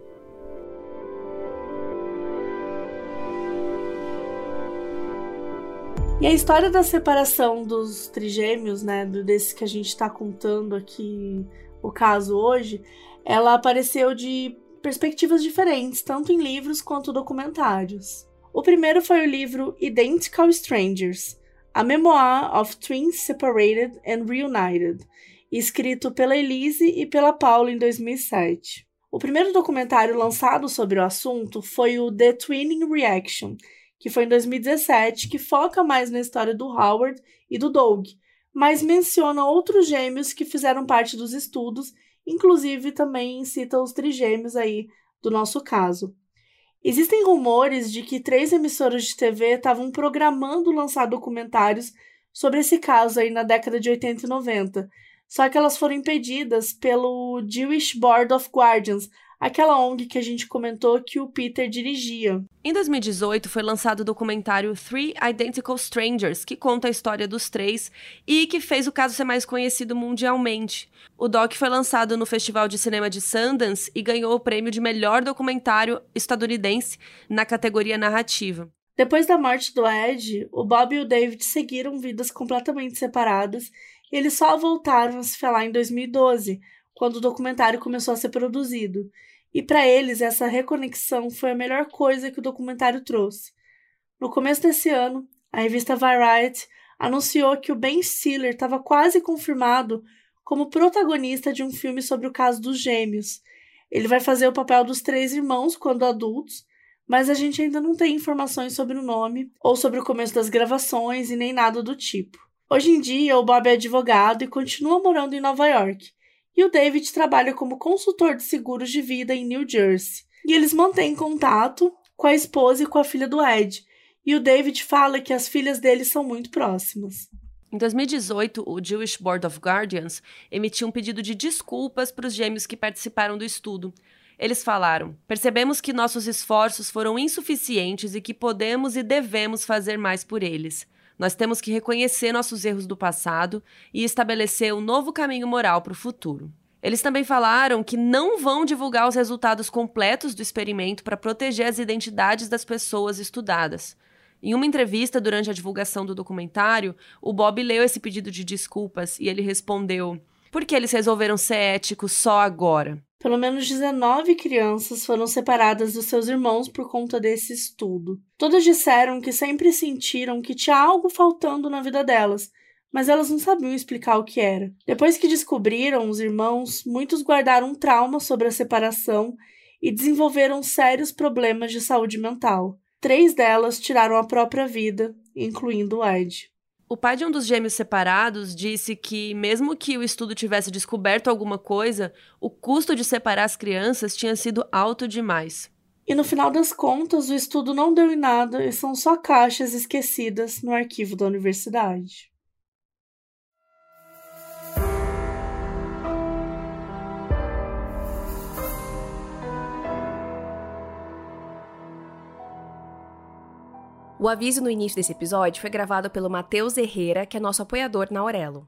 Speaker 2: E a história da separação dos trigêmeos, né, desse que a gente está contando aqui, o caso hoje, ela apareceu de perspectivas diferentes, tanto em livros quanto documentários. O primeiro foi o livro Identical Strangers, a Memoir of Twins Separated and Reunited, escrito pela Elise e pela Paula em 2007. O primeiro documentário lançado sobre o assunto foi o The Twinning Reaction, que foi em 2017, que foca mais na história do Howard e do Doug, mas menciona outros gêmeos que fizeram parte dos estudos, inclusive também cita os trigêmeos aí do nosso caso. Existem rumores de que três emissoras de TV estavam programando lançar documentários sobre esse caso aí na década de 80 e 90, só que elas foram impedidas pelo Jewish Board of Guardians, aquela ONG que a gente comentou que o Peter dirigia.
Speaker 3: Em 2018 foi lançado o documentário Three Identical Strangers, que conta a história dos três e que fez o caso ser mais conhecido mundialmente. O doc foi lançado no Festival de Cinema de Sundance e ganhou o prêmio de melhor documentário estadunidense na categoria narrativa.
Speaker 2: Depois da morte do Ed, o Bob e o David seguiram vidas completamente separadas e eles só voltaram a se falar em 2012, quando o documentário começou a ser produzido. E para eles, essa reconexão foi a melhor coisa que o documentário trouxe. No começo desse ano, a revista Variety anunciou que o Ben Stiller estava quase confirmado como protagonista de um filme sobre o caso dos gêmeos. Ele vai fazer o papel dos três irmãos quando adultos, mas a gente ainda não tem informações sobre o nome ou sobre o começo das gravações e nem nada do tipo. Hoje em dia, o Bob é advogado e continua morando em Nova York, e o David trabalha como consultor de seguros de vida em New Jersey. E eles mantêm contato com a esposa e com a filha do Ed, e o David fala que as filhas dele são muito próximas.
Speaker 3: Em 2018, o Jewish Board of Guardians emitiu um pedido de desculpas para os gêmeos que participaram do estudo. Eles falaram: Percebemos que nossos esforços foram insuficientes e que podemos e devemos fazer mais por eles. Nós temos que reconhecer nossos erros do passado e estabelecer um novo caminho moral para o futuro. Eles também falaram que não vão divulgar os resultados completos do experimento para proteger as identidades das pessoas estudadas. Em uma entrevista durante a divulgação do documentário, o Bob leu esse pedido de desculpas e ele respondeu: Por que eles resolveram ser éticos só agora?
Speaker 2: Pelo menos 19 crianças foram separadas dos seus irmãos por conta desse estudo. Todas disseram que sempre sentiram que tinha algo faltando na vida delas, mas elas não sabiam explicar o que era. Depois que descobriram os irmãos, muitos guardaram um trauma sobre a separação e desenvolveram sérios problemas de saúde mental. Três delas tiraram a própria vida, incluindo o Ed.
Speaker 3: O pai de um dos gêmeos separados disse que, mesmo que o estudo tivesse descoberto alguma coisa, o custo de separar as crianças tinha sido alto demais.
Speaker 2: E no final das contas, o estudo não deu em nada e são só caixas esquecidas no arquivo da universidade.
Speaker 4: O aviso no início desse episódio foi gravado pelo Matheus Herrera, que é nosso apoiador na Aurelo.